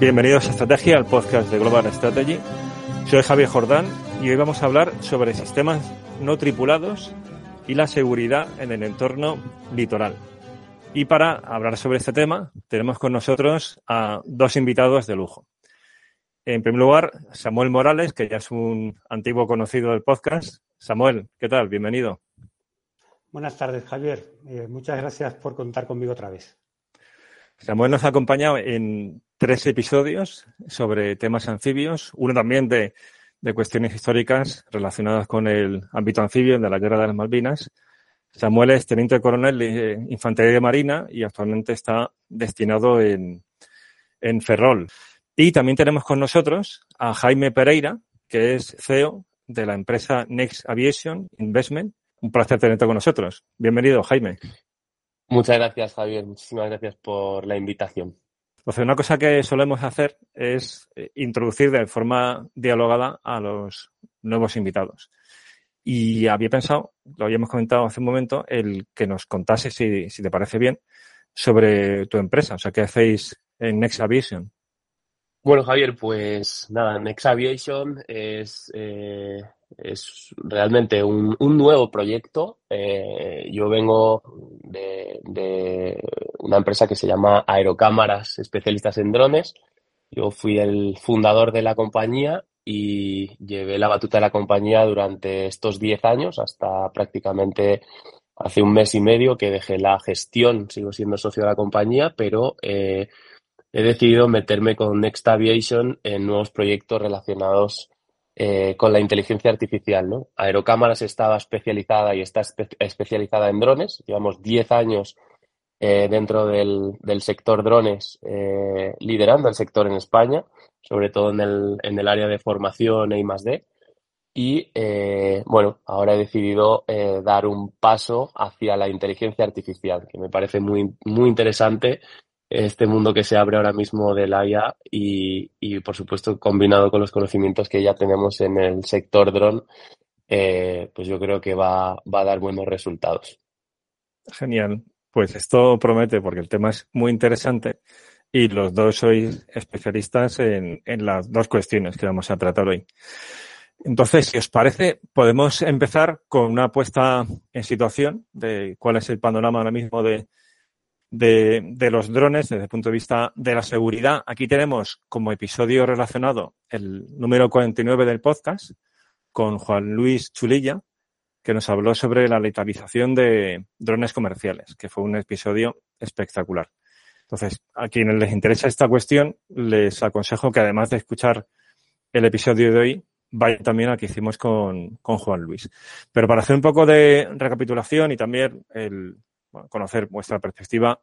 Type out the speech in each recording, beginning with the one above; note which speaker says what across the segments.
Speaker 1: Bienvenidos a Estrategia, al podcast de Global Strategy. Soy Javier Jordán y hoy vamos a hablar sobre sistemas no tripulados y la seguridad en el entorno litoral. Y para hablar sobre este tema, tenemos con nosotros a dos invitados de lujo. En primer lugar, Samuel Morales, que ya es un antiguo conocido del podcast. Samuel, ¿qué tal? Bienvenido.
Speaker 2: Buenas tardes, Javier. Eh, muchas gracias por contar conmigo otra vez.
Speaker 1: Samuel nos ha acompañado en tres episodios sobre temas anfibios, uno también de, cuestiones históricas relacionadas con el ámbito anfibio de la Guerra de las Malvinas. Samuel es teniente coronel de Infantería Marina y actualmente está destinado en, en Ferrol. Y también tenemos con nosotros a Jaime Pereira, que es CEO de la empresa Next Aviation Investment. Un placer tenerte con nosotros. Bienvenido, Jaime.
Speaker 3: Muchas gracias, Javier. Muchísimas gracias por la invitación.
Speaker 1: Entonces, una cosa que solemos hacer es eh, introducir de forma dialogada a los nuevos invitados. Y había pensado, lo habíamos comentado hace un momento, el que nos contase, si, si te parece bien, sobre tu empresa, o sea, qué hacéis en Next Aviation.
Speaker 3: Bueno, Javier, pues nada, Next Aviation es eh, es realmente un, nuevo proyecto. Eh, yo vengo de, una empresa que se llama Aerocámaras Especialistas en Drones. Yo fui el fundador de la compañía y llevé la batuta de la compañía durante estos 10 años, hasta prácticamente hace un mes y medio que dejé la gestión, sigo siendo socio de la compañía, pero eh, he decidido meterme con Next Aviation en nuevos proyectos relacionados eh, con la inteligencia artificial. ¿no? Aerocámaras estaba especializada y está especializada en drones. Llevamos 10 años eh, dentro del, sector drones, eh, liderando el sector en España, sobre todo en el, en el área de formación e I+.D. Y bueno, ahora he decidido dar un paso hacia la inteligencia artificial, que me parece muy, muy interesante este mundo que se abre ahora mismo de la IA y, por supuesto combinado con los conocimientos que ya tenemos en el sector dron, eh, pues yo creo que va, va a dar buenos resultados.
Speaker 1: Genial. Pues esto promete porque el tema es muy interesante y los dos sois especialistas en, en las dos cuestiones que vamos a tratar hoy. Entonces, si os parece, podemos empezar con una puesta en situación de cuál es el panorama ahora mismo de, de, los drones desde el punto de vista de la seguridad. Aquí tenemos como episodio relacionado el número 49 del podcast con Juan Luis Chulilla, que nos habló sobre la letalización de drones comerciales, que fue un episodio espectacular. Entonces, a quienes les interesa esta cuestión, les aconsejo que además de escuchar el episodio de hoy, vayan también a que hicimos con, con Juan Luis. Pero para hacer un poco de recapitulación y también el, conocer vuestra perspectiva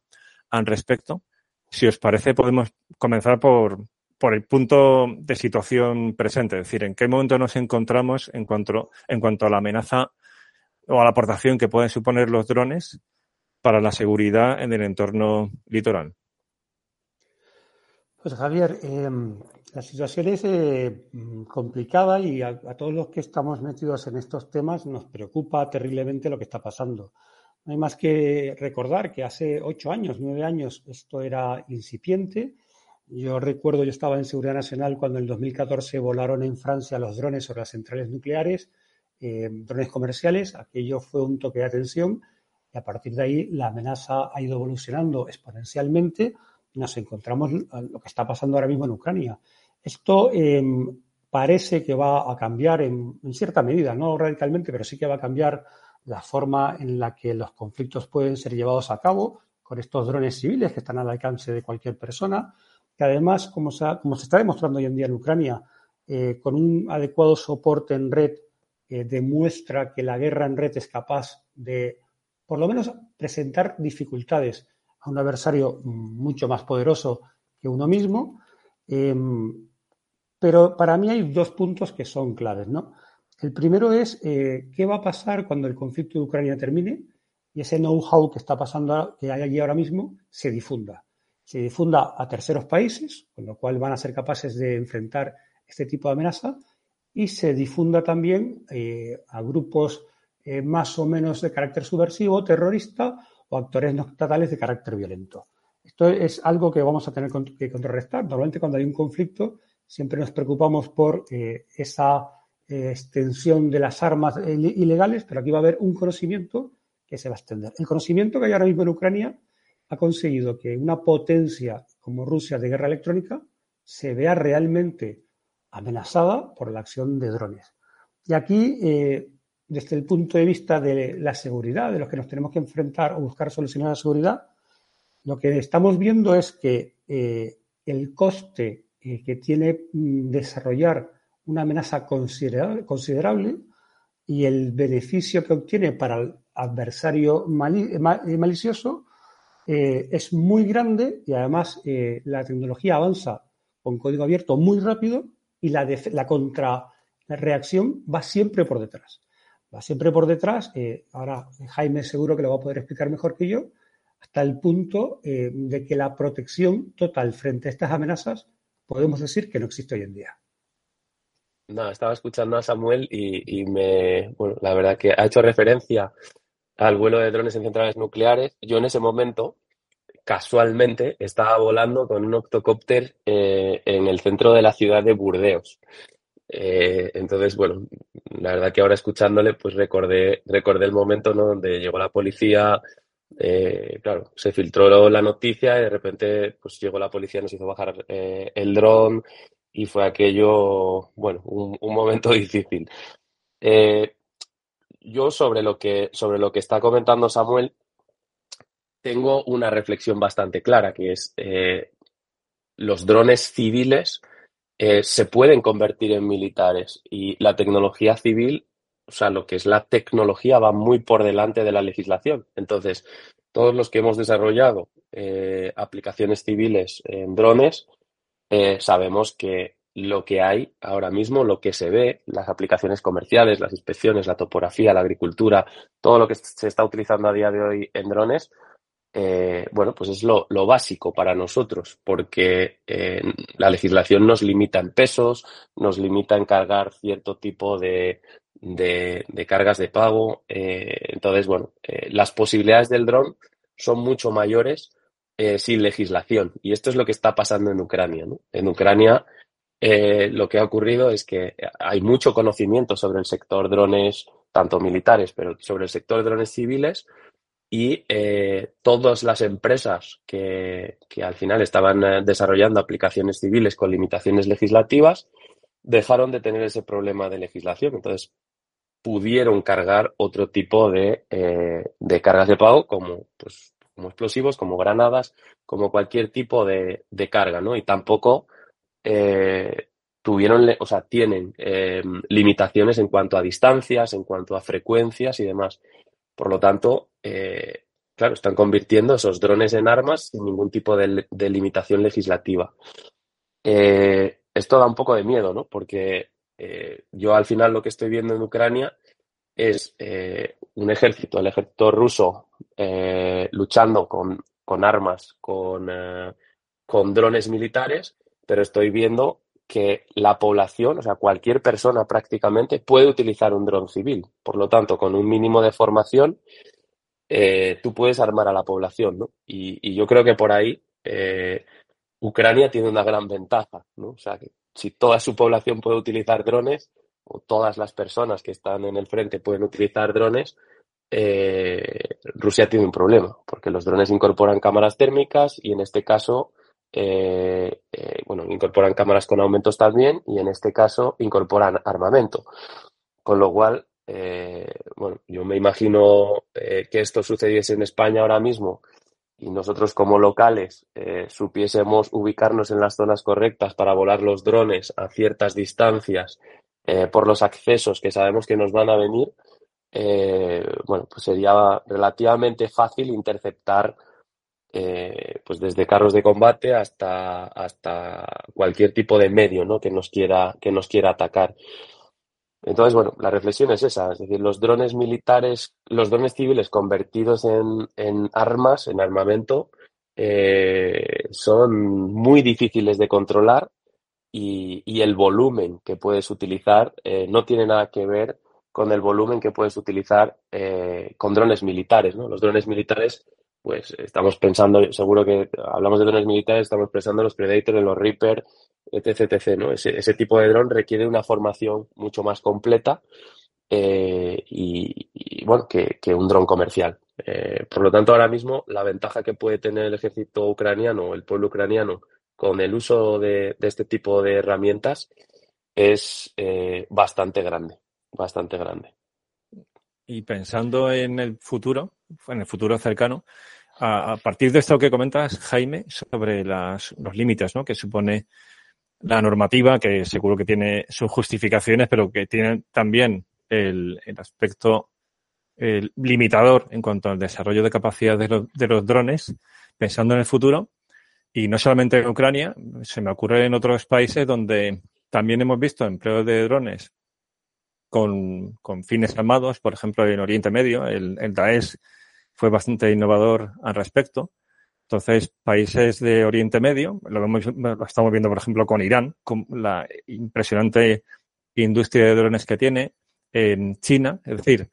Speaker 1: al respecto. Si os parece, podemos comenzar por, por el punto de situación presente, es decir, en qué momento nos encontramos en cuanto, en cuanto a la amenaza o a la aportación que pueden suponer los drones para la seguridad en el entorno litoral.
Speaker 2: Pues Javier, eh, la situación es eh, complicada y a, todos los que estamos metidos en estos temas nos preocupa terriblemente lo que está pasando. No hay más que recordar que hace ocho años, nueve años, esto era incipiente. Yo recuerdo, yo estaba en Seguridad Nacional cuando en el 2014 volaron en Francia los drones sobre las centrales nucleares, eh, drones comerciales. Aquello fue un toque de atención y a partir de ahí la amenaza ha ido evolucionando exponencialmente y nos encontramos lo que está pasando ahora mismo en Ucrania. Esto em, parece que va a cambiar en cierta medida, no radicalmente, pero sí que va a cambiar la forma en la que los conflictos pueden ser llevados a cabo con estos drones civiles que están al alcance de cualquier persona, que además, como se, como se está demostrando hoy en día en Ucrania, eh, con un adecuado soporte en red, demuestra que la guerra en red es capaz de, por lo menos, presentar dificultades a un adversario mucho más poderoso que uno mismo. Em, pero para mí hay dos puntos que son claves, ¿no? El primero es qué va a pasar cuando el conflicto de Ucrania termine y ese know-how que está pasando, que hay allí ahora mismo, se difunda. Se difunda a terceros países, con lo cual van a ser capaces de enfrentar este tipo de amenaza, y se difunda también eh, a grupos eh, más o menos de carácter subversivo, terrorista o actores no estatales de carácter violento. Esto es algo que vamos a tener que contrarrestar. Normalmente cuando hay un conflicto siempre nos preocupamos por eh, esa extensión de las armas ilegales, pero aquí va a haber un conocimiento que se va a extender. El conocimiento que hay ahora mismo en Ucrania ha conseguido que una potencia como Rusia de guerra electrónica se vea realmente amenazada por la acción de drones. Y aquí, eh, desde el punto de vista de la seguridad, de los que nos tenemos que enfrentar o buscar soluciones de seguridad, lo que estamos viendo es que eh, el coste eh, que tiene mm, desarrollar una amenaza considerable, considerable y el beneficio que obtiene para el adversario eh, eh, malicioso eh, es muy grande y además la tecnología avanza con código abierto muy rápido y la, la contra reacción va siempre por detrás. Va siempre por detrás. ahora Jaime seguro que lo va a poder explicar mejor que yo, hasta el punto de que la protección total frente a estas amenazas podemos decir que no existe hoy en día.
Speaker 3: No, estaba escuchando a Samuel y, me, bueno, la verdad que ha hecho referencia al vuelo de drones en centrales nucleares. Yo en ese momento, casualmente, estaba volando con un octocópter eh, en el centro de la ciudad de Burdeos. Eh, entonces, bueno, la verdad que ahora escuchándole, pues recordé, recordé el momento donde llegó la policía, eh, claro, se filtró la noticia y de repente pues llegó la policía, nos hizo bajar el dron y fue aquello, bueno, un, momento difícil. Eh, yo sobre lo, que, sobre lo que está comentando Samuel, tengo una reflexión bastante clara, que es eh, los drones civiles eh, se pueden convertir en militares y la tecnología civil, o sea, lo que es la tecnología va muy por delante de la legislación. Entonces, todos los que hemos desarrollado aplicaciones civiles en drones, eh, sabemos que lo que hay ahora mismo, lo que se ve, las aplicaciones comerciales, las inspecciones, la topografía, la agricultura, todo lo que se está utilizando a día de hoy en drones, eh, bueno, pues es lo, básico para nosotros, porque eh, la legislación nos limita en pesos, nos limita en cargar cierto tipo de, de cargas de pago. entonces, bueno, las posibilidades del dron son mucho mayores eh, sin legislación. Y esto es lo que está pasando en Ucrania. En Ucrania eh, lo que ha ocurrido es que hay mucho conocimiento sobre el sector drones, tanto militares, pero sobre el sector drones civiles. Y eh, todas las empresas que, al final estaban desarrollando aplicaciones civiles con limitaciones legislativas dejaron de tener ese problema de legislación. Entonces, pudieron cargar otro tipo de, de cargas de pago, como pues, como explosivos, como granadas, como cualquier tipo de, carga, ¿no? Y tampoco eh, tuvieron, o sea, tienen em, limitaciones en cuanto a distancias, en cuanto a frecuencias y demás. Por lo tanto, eh, claro, están convirtiendo esos drones en armas sin ningún tipo de, limitación legislativa. Eh, esto da un poco de miedo, ¿no? Porque yo al final lo que estoy viendo en Ucrania es eh, un ejército, el ejército ruso, eh, luchando con, con armas, con, eh, con drones militares, pero estoy viendo que la población, o sea, cualquier persona prácticamente puede utilizar un dron civil. Por lo tanto, con un mínimo de formación, tú puedes armar a la población, ¿no? Y, y yo creo que por ahí Ucrania tiene una gran ventaja, ¿no? O sea, que si toda su población puede utilizar drones, o todas las personas que están en el frente pueden utilizar drones, eh, Rusia tiene un problema, porque los drones incorporan cámaras térmicas y en este caso, eh, eh, bueno, incorporan cámaras con aumentos también y en este caso incorporan armamento. Con lo cual, bueno, yo me imagino que esto sucediese en España ahora mismo y nosotros como locales supiésemos ubicarnos en las zonas correctas para volar los drones a ciertas distancias eh, por los accesos que sabemos que nos van a venir, eh, bueno, pues sería relativamente fácil interceptar pues desde carros de combate hasta, hasta cualquier tipo de medio ¿no? que, nos quiera, que nos quiera atacar. Entonces, bueno, la reflexión es esa, es decir, los drones militares, los drones civiles convertidos en, en armas, en armamento, eh, son muy difíciles de controlar y, el volumen que puedes utilizar eh, no tiene nada que ver con el volumen que puedes utilizar eh, con drones militares, ¿no? Los drones militares, pues estamos pensando, seguro que hablamos de drones militares, estamos pensando en los Predator, los Reaper, etc, etc. Ese, tipo de dron requiere una formación mucho más completa eh, y, bueno, que, un dron comercial. Eh, por lo tanto, ahora mismo la ventaja que puede tener el ejército ucraniano, el pueblo ucraniano, con el uso de, este tipo de herramientas es eh, bastante grande, bastante grande.
Speaker 1: Y pensando en el futuro, en el futuro cercano, a, partir de esto que comentas, Jaime, sobre las, los límites ¿no? que supone la normativa, que seguro que tiene sus justificaciones, pero que tiene también el, aspecto el limitador en cuanto al desarrollo de capacidad de de los drones, pensando en el futuro. Y no solamente en Ucrania, se me ocurre en otros países donde también hemos visto empleo de drones con, fines armados, por ejemplo, en Oriente Medio, el, Daesh fue bastante innovador al respecto. Entonces, países de Oriente Medio, lo, vemos, lo estamos viendo, por ejemplo, con Irán, con la impresionante industria de drones que tiene, en China, es decir,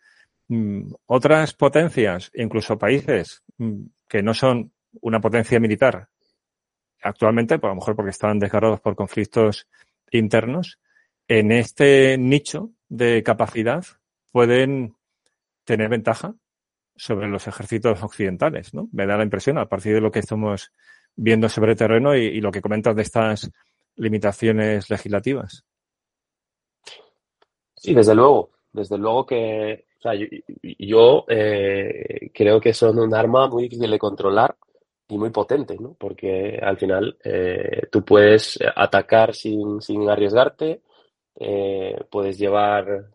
Speaker 1: mmm, otras potencias, incluso países mmm, que no son una potencia militar actualmente, por lo mejor porque están desgarrados por conflictos internos, en este nicho de capacidad pueden tener ventaja sobre los ejércitos occidentales, ¿no? Me da la impresión, a partir de lo que estamos viendo sobre terreno y, y lo que comentas de estas limitaciones legislativas.
Speaker 3: Sí, desde luego, desde luego que o sea, yo, yo eh, creo que son un arma muy difícil de controlar y muy potente, ¿no? Porque al final eh, tú puedes atacar sin, sin arriesgarte, eh, puedes llevar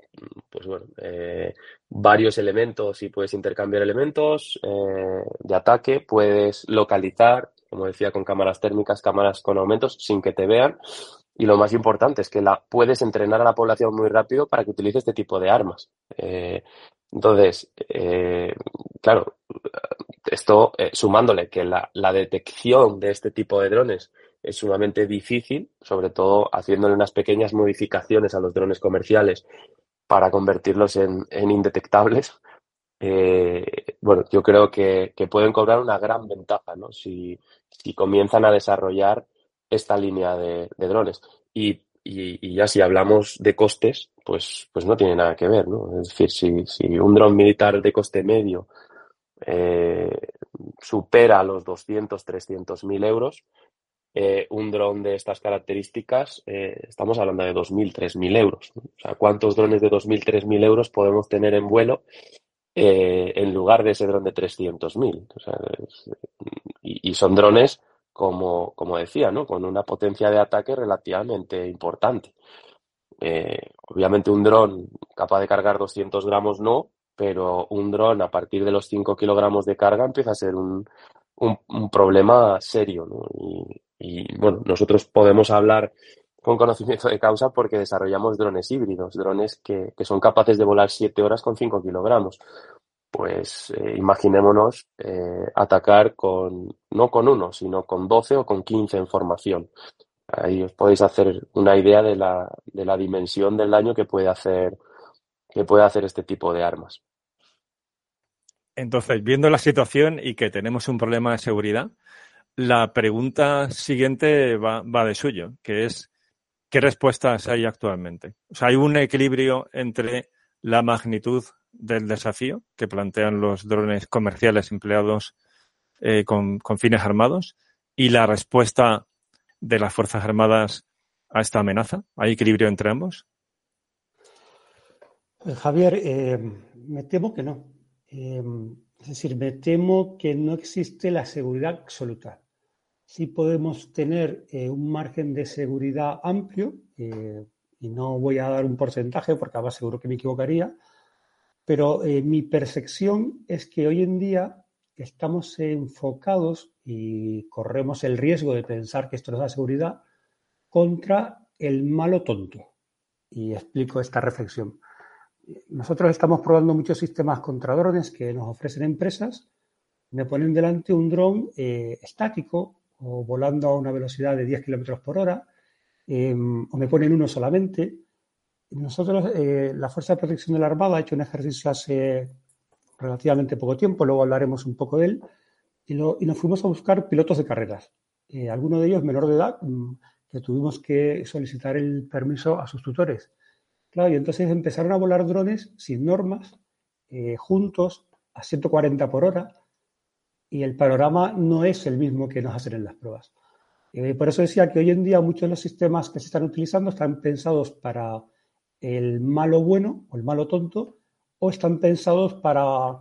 Speaker 3: pues bueno, eh, varios elementos y puedes intercambiar elementos de ataque, puedes localizar, como decía, con cámaras térmicas, cámaras con aumentos sin que te vean. Y lo más importante es que la puedes entrenar a la población muy rápido para que utilice este tipo de armas. Entonces, eh, claro, esto eh, sumándole que la, la, detección de este tipo de drones es sumamente difícil, sobre todo haciéndole unas pequeñas modificaciones a los drones comerciales para convertirlos en, en indetectables. Eh, bueno, yo creo que, que, pueden cobrar una gran ventaja ¿no? si, si comienzan a desarrollar esta línea de, de drones. Y, y, y, ya si hablamos de costes, pues, pues no tiene nada que ver, ¿no? Es decir, si, si un dron militar de coste medio eh, supera los 200, 300 mil euros, eh, un dron de estas características, eh, estamos hablando de 2.000, 3.000 euros. ¿no? O sea, ¿cuántos drones de 2.000, 3.000 euros podemos tener en vuelo eh, en lugar de ese dron de 300.000? O sea, y, y, son drones como, como decía, ¿no? Con una potencia de ataque relativamente importante. Eh, obviamente un dron capaz de cargar 200 gramos no, pero un dron a partir de los 5 kilogramos de carga empieza a ser un, un, un problema serio. Y, y, bueno, nosotros podemos hablar con conocimiento de causa porque desarrollamos drones híbridos, drones que, que son capaces de volar 7 horas con 5 kilogramos pues eh, imaginémonos eh, atacar con, no con uno, sino con 12 o con 15 en formación. Ahí os podéis hacer una idea de la, de la dimensión del daño que puede hacer, que puede hacer este tipo de armas.
Speaker 1: Entonces, viendo la situación y que tenemos un problema de seguridad, la pregunta siguiente va, va de suyo, que es ¿qué respuestas hay actualmente? O sea, hay un equilibrio entre la magnitud del desafío que plantean los drones comerciales empleados eh, con, fines armados y la respuesta de las Fuerzas Armadas a esta amenaza? ¿Hay equilibrio entre ambos?
Speaker 2: Javier, eh, me temo que no. Eh, Es decir, me temo que no existe la seguridad absoluta. Sí podemos tener eh, un margen de seguridad amplio, eh, y no voy a dar un porcentaje porque además seguro que me equivocaría, pero eh, mi percepción es que hoy en día estamos enfocados y corremos el riesgo de pensar que esto nos da seguridad contra el malo tonto. Y explico esta reflexión. Nosotros estamos probando muchos sistemas contra drones que nos ofrecen empresas. Me ponen delante un dron eh, estático o volando a una velocidad de 10 kilómetros por hora, em, o me ponen uno solamente. Nosotros, eh, la Fuerza de Protección de la Armada, ha hecho un ejercicio hace relativamente poco tiempo, luego hablaremos un poco de él, y, nos fuimos a buscar pilotos de carreras. Eh, alguno de ellos menor de edad, mm, que tuvimos que solicitar el permiso a sus tutores y entonces empezaron a volar drones sin normas, eh, juntos, a 140 por hora, y el panorama no es el mismo que nos hacen en las pruebas. Eh, por eso decía que hoy en día muchos de los sistemas que se están utilizando están pensados para el malo bueno o el malo tonto, o están pensados para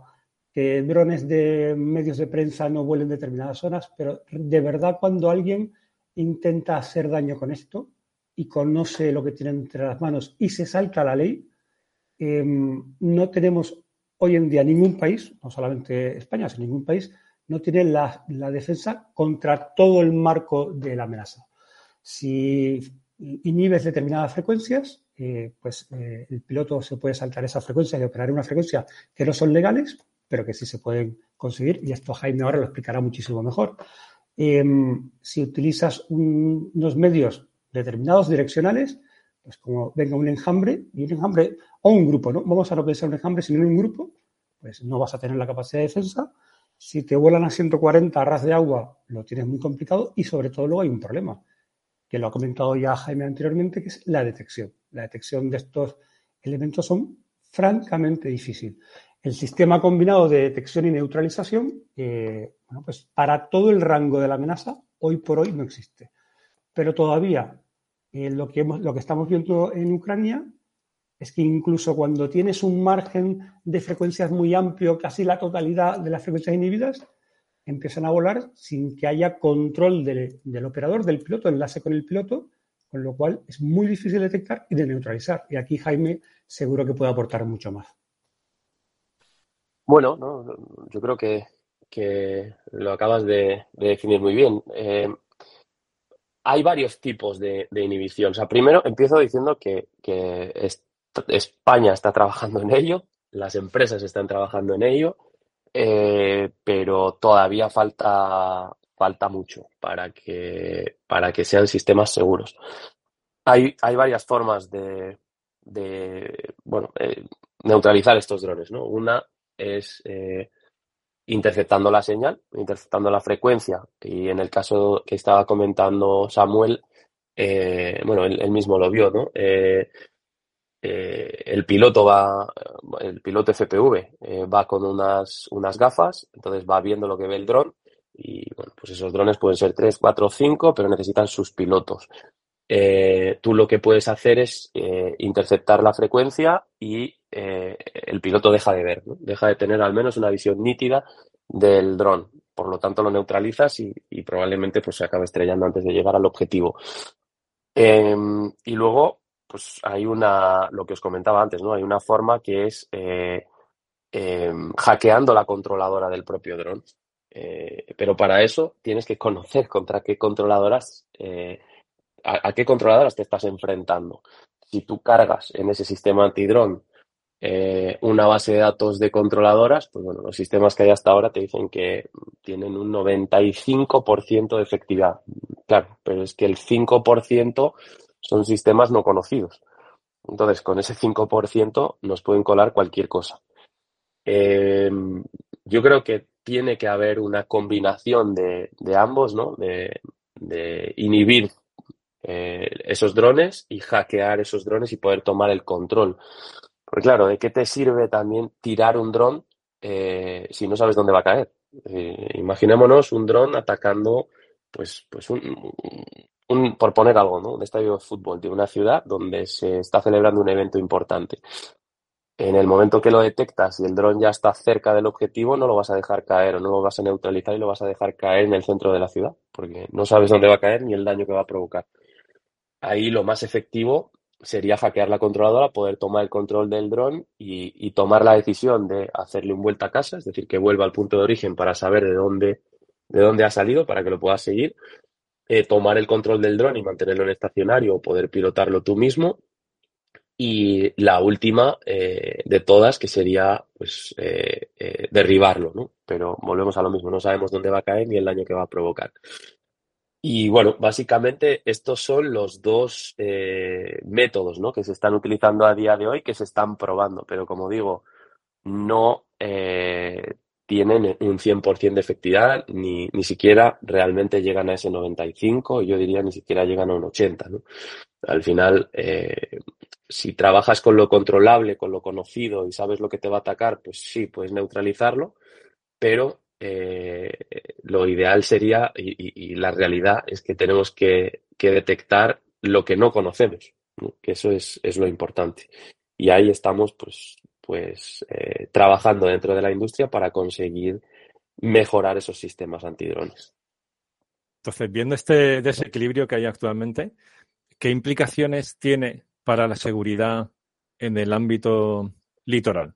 Speaker 2: que drones de medios de prensa no vuelen determinadas zonas, pero de verdad cuando alguien intenta hacer daño con esto, y conoce lo que tiene entre las manos y se salta la ley, em, no tenemos hoy en día ningún país, no solamente España, sino ningún país, no tiene la, defensa contra todo el marco de la amenaza. Si inhibes determinadas frecuencias, eh, pues eh, el piloto se puede saltar esas frecuencias y operar una frecuencia que no son legales, pero que sí se pueden conseguir, y esto Jaime ahora lo explicará muchísimo mejor. Em, si utilizas unos medios determinados direccionales, pues como venga un enjambre, y un enjambre, o un grupo, ¿no? Vamos a no pensar un enjambre, sino en un grupo, pues no vas a tener la capacidad de defensa. Si te vuelan a 140 a ras de agua, lo tienes muy complicado y sobre todo luego hay un problema, que lo ha comentado ya Jaime anteriormente, que es la detección. La detección de estos elementos son francamente difícil. El sistema combinado de detección y neutralización, eh, pues para todo el rango de la amenaza, hoy por hoy no existe. Pero todavía eh, lo, que lo que estamos viendo en Ucrania es que incluso cuando tienes un margen de frecuencias muy amplio, casi la totalidad de las frecuencias inhibidas, empiezan a volar sin que haya control del, del, operador, del piloto, enlace con el piloto, con lo cual es muy difícil de detectar y de neutralizar. Y aquí Jaime seguro que puede aportar mucho más.
Speaker 3: Bueno, yo creo que, lo acabas de, definir muy bien. Eh, hay varios tipos de, inhibición. O sea, primero empiezo diciendo que, España está trabajando en ello, las empresas están trabajando en ello, eh, pero todavía falta, falta mucho para que, para que sean sistemas seguros. Hay, hay varias formas de, bueno, eh, neutralizar estos drones. ¿no? Una es eh, interceptando la señal, interceptando la frecuencia. Y en el caso que estaba comentando Samuel, eh, bueno, él, mismo lo vio, ¿no? El piloto va, el piloto FPV va con unas, unas gafas, entonces va viendo lo que ve el dron y bueno, pues esos drones pueden ser 3, 4, 5, pero necesitan sus pilotos. tú lo que puedes hacer es interceptar la frecuencia y eh, el piloto deja de ver, deja de tener al menos una visión nítida del dron. Por lo tanto, lo neutralizas y, probablemente pues, se acabe estrellando antes de llegar al objetivo. Em, y luego, pues hay una, lo que os comentaba antes, ¿no? Hay una forma que es eh, em, hackeando la controladora del propio dron. Eh, pero para eso tienes que conocer contra qué controladoras, a, a, qué controladoras te estás enfrentando. Si tú cargas en ese sistema antidrón eh, una base de datos de controladoras, pues bueno, los sistemas que hay hasta ahora te dicen que tienen un 95% de efectividad. Claro, pero es que el 5% son sistemas no conocidos. Entonces, con ese 5% nos pueden colar cualquier cosa. Eh, yo creo que tiene que haber una combinación de, ambos, ¿no? De, inhibir eh, esos drones y hackear esos drones y poder tomar el control. Porque claro, ¿de qué te sirve también tirar un dron eh, si no sabes dónde va a caer? Eh, imaginémonos un dron atacando, pues, pues un, un, por poner algo, ¿no? Un estadio de fútbol de una ciudad donde se está celebrando un evento importante. En el momento que lo detectas y el dron ya está cerca del objetivo, no lo vas a dejar caer o no lo vas a neutralizar y lo vas a dejar caer en el centro de la ciudad, porque no sabes dónde va a caer ni el daño que va a provocar. Ahí lo más efectivo sería hackear la controladora, poder tomar el control del dron y, tomar la decisión de hacerle un vuelta a casa, es decir, que vuelva al punto de origen para saber de dónde, de dónde ha salido, para que lo puedas seguir, eh, tomar el control del dron y mantenerlo en estacionario o poder pilotarlo tú mismo y la última eh, de todas, que sería pues eh, eh, derribarlo, ¿no? Pero volvemos a lo mismo, no sabemos dónde va a caer ni el daño que va a provocar. Y bueno, básicamente estos son los dos métodos ¿no? que se están utilizando a día de hoy, que se están probando, pero como digo, no tienen un 100% de efectividad, ni, ni siquiera realmente llegan a ese 95, yo diría ni siquiera llegan a un 80. ¿no? Al final, si trabajas con lo controlable, con lo conocido y sabes lo que te va a atacar, pues sí, puedes neutralizarlo, pero eh, lo ideal sería, y, la realidad es que tenemos que, detectar lo que no conocemos, que eso es, lo importante. Y ahí estamos, pues, pues eh, trabajando dentro de la industria para conseguir mejorar esos sistemas antidrones.
Speaker 1: Entonces, viendo este desequilibrio que hay actualmente, ¿qué implicaciones tiene para la seguridad en el ámbito litoral?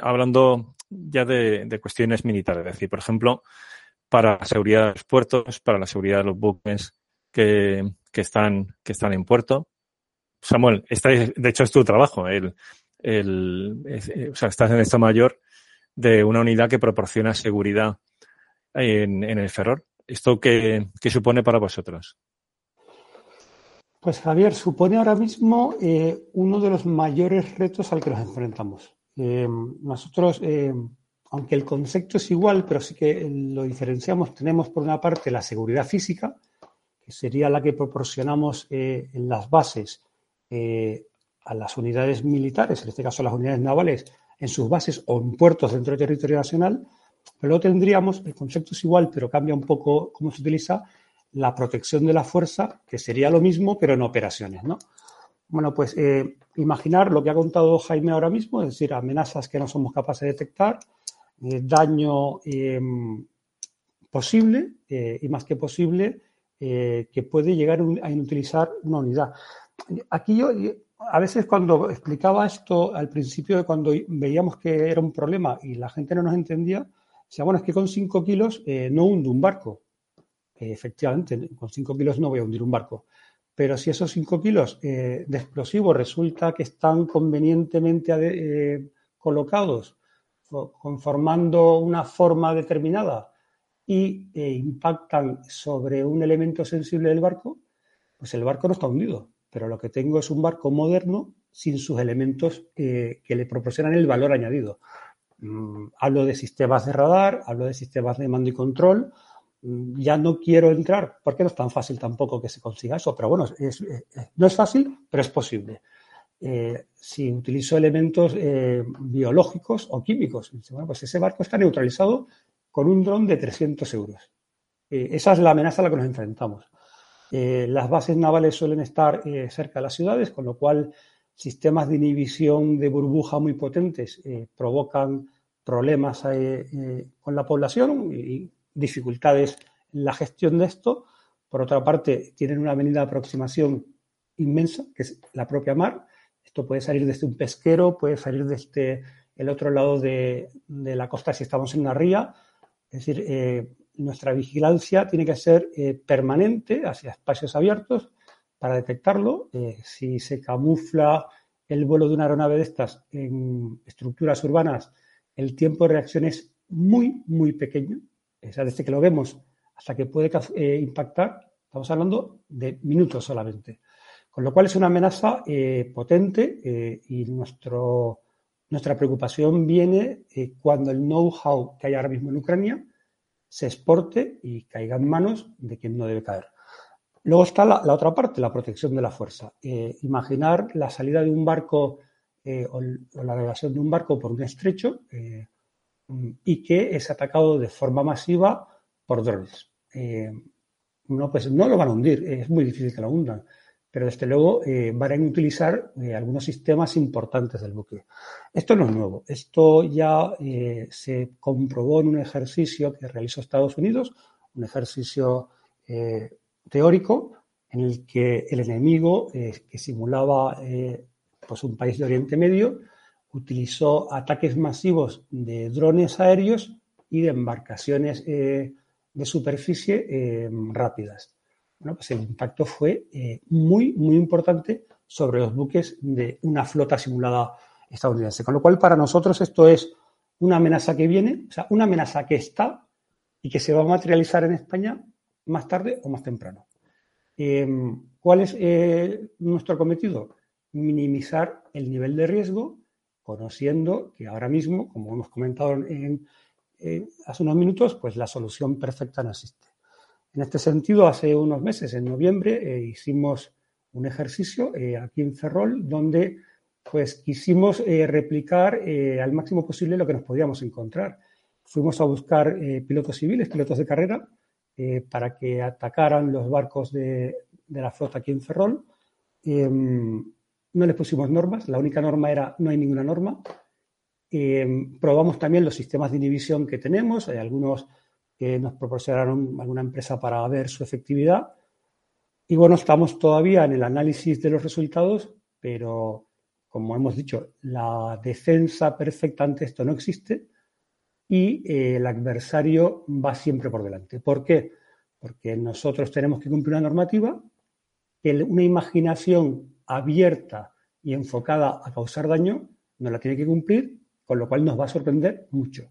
Speaker 1: hablando ya de, cuestiones militares, es decir, por ejemplo, para la seguridad de los puertos, para la seguridad de los buques que, están, que están en puerto. Samuel, de hecho es tu trabajo, el, el, eh, o sea, estás en estado mayor de una unidad que proporciona seguridad en, el Ferror. ¿Esto qué, supone para vosotros?
Speaker 2: Pues Javier, supone ahora mismo eh, uno de los mayores retos al que nos enfrentamos. Eh, nosotros, aunque el concepto es igual, pero sí que lo diferenciamos, tenemos por una parte la seguridad física, que sería la que proporcionamos en las bases a las unidades militares, en este caso las unidades navales, en sus bases o en puertos dentro del territorio nacional, pero luego tendríamos, el concepto es igual, pero cambia un poco cómo se utiliza, la protección de la fuerza, que sería lo mismo, pero en operaciones, ¿no? Bueno, pues eh, imaginar lo que ha contado Jaime ahora mismo, es decir, amenazas que no somos capaces de detectar, eh, daño em, posible eh, y más que posible que puede llegar a inutilizar una unidad. Aquí yo a veces cuando explicaba esto al principio, cuando veíamos que era un problema y la gente no nos entendía, decía, bueno, es que con 5 kilos no hundo un barco. Efectivamente, con 5 kilos no voy a hundir un barco. Pero si esos 5 kilos eh, de explosivos resulta que están convenientemente eh, colocados, conformando una forma determinada y impactan sobre un elemento sensible del barco, pues el barco no está hundido pero lo que tengo es un barco moderno sin sus elementos que le proporcionan el valor añadido. Mm, hablo de sistemas de radar, hablo de sistemas de mando y control. Mm, ya no quiero entrar, porque no es tan fácil tampoco que se consiga eso, pero bueno, no es fácil, pero es posible. Eh, si utilizo elementos eh, biológicos o químicos, bueno, pues ese barco está neutralizado con un dron de 300 euros. Eh, esa es la amenaza a la que nos enfrentamos. Eh, las bases navales suelen estar eh, cerca de las ciudades, con lo cual sistemas de inhibición de burbuja muy potentes eh, provocan problemas con la población y dificultades en la gestión de esto. Por otra parte, tienen una avenida de aproximación inmensa, que es la propia mar. Esto puede salir desde un pesquero, puede salir desde el otro lado de, la costa si estamos en una ría. Es decir, nuestra vigilancia tiene que ser eh, permanente hacia espacios abiertos para detectarlo. Eh, si se camufla el vuelo de una aeronave de estas en estructuras urbanas, el tiempo de reacción es muy, muy pequeño. O desde que lo vemos hasta que puede eh, impactar, estamos hablando de minutos solamente. Con lo cual es una amenaza potente y nuestro, nuestra preocupación viene cuando el know-how que hay ahora mismo en Ucrania se exporte y caiga en manos de quien no debe caer. Luego está la, otra parte, la protección de la fuerza. Eh, imaginar la salida de un barco eh, o, la navegación de un barco por un estrecho eh, y que es atacado de forma masiva por drones. no, pues no lo van a hundir, es muy difícil que lo hundan, pero desde luego eh, van a utilizar eh, algunos sistemas importantes del buque. Esto no es nuevo, esto ya eh, se comprobó en un ejercicio que realizó Estados Unidos, un ejercicio teórico en el que el enemigo, que simulaba pues un país de Oriente Medio, utilizó ataques masivos de drones aéreos y de embarcaciones de superficie rápidas bueno, pues el impacto fue eh, muy, muy importante sobre los buques de una flota simulada estadounidense. Con lo cual, para nosotros esto es una amenaza que viene, o sea, una amenaza que está y que se va a materializar en España más tarde o más temprano. Em, ¿Cuál es eh, nuestro cometido? Minimizar el nivel de riesgo, conociendo que ahora mismo, como hemos comentado en, hace unos minutos, pues la solución perfecta no existe. En este sentido, hace unos meses, en noviembre, eh, hicimos un ejercicio eh, aquí en Ferrol donde pues quisimos eh, replicar al máximo posible lo que nos podíamos encontrar. Fuimos a buscar pilotos civiles, pilotos de carrera, para que atacaran los barcos de, de la flota aquí en Ferrol. No les pusimos normas, la única norma era no hay ninguna norma. Em, probamos también los sistemas de inhibición que tenemos, hay algunos que nos proporcionaron alguna empresa para ver su efectividad. Y bueno, estamos todavía en el análisis de los resultados, pero como hemos dicho, la defensa perfecta ante esto no existe y eh, el adversario va siempre por delante. ¿Por qué? Porque nosotros tenemos que cumplir una normativa, una imaginación abierta y enfocada a causar daño no la tiene que cumplir, con lo cual nos va a sorprender mucho.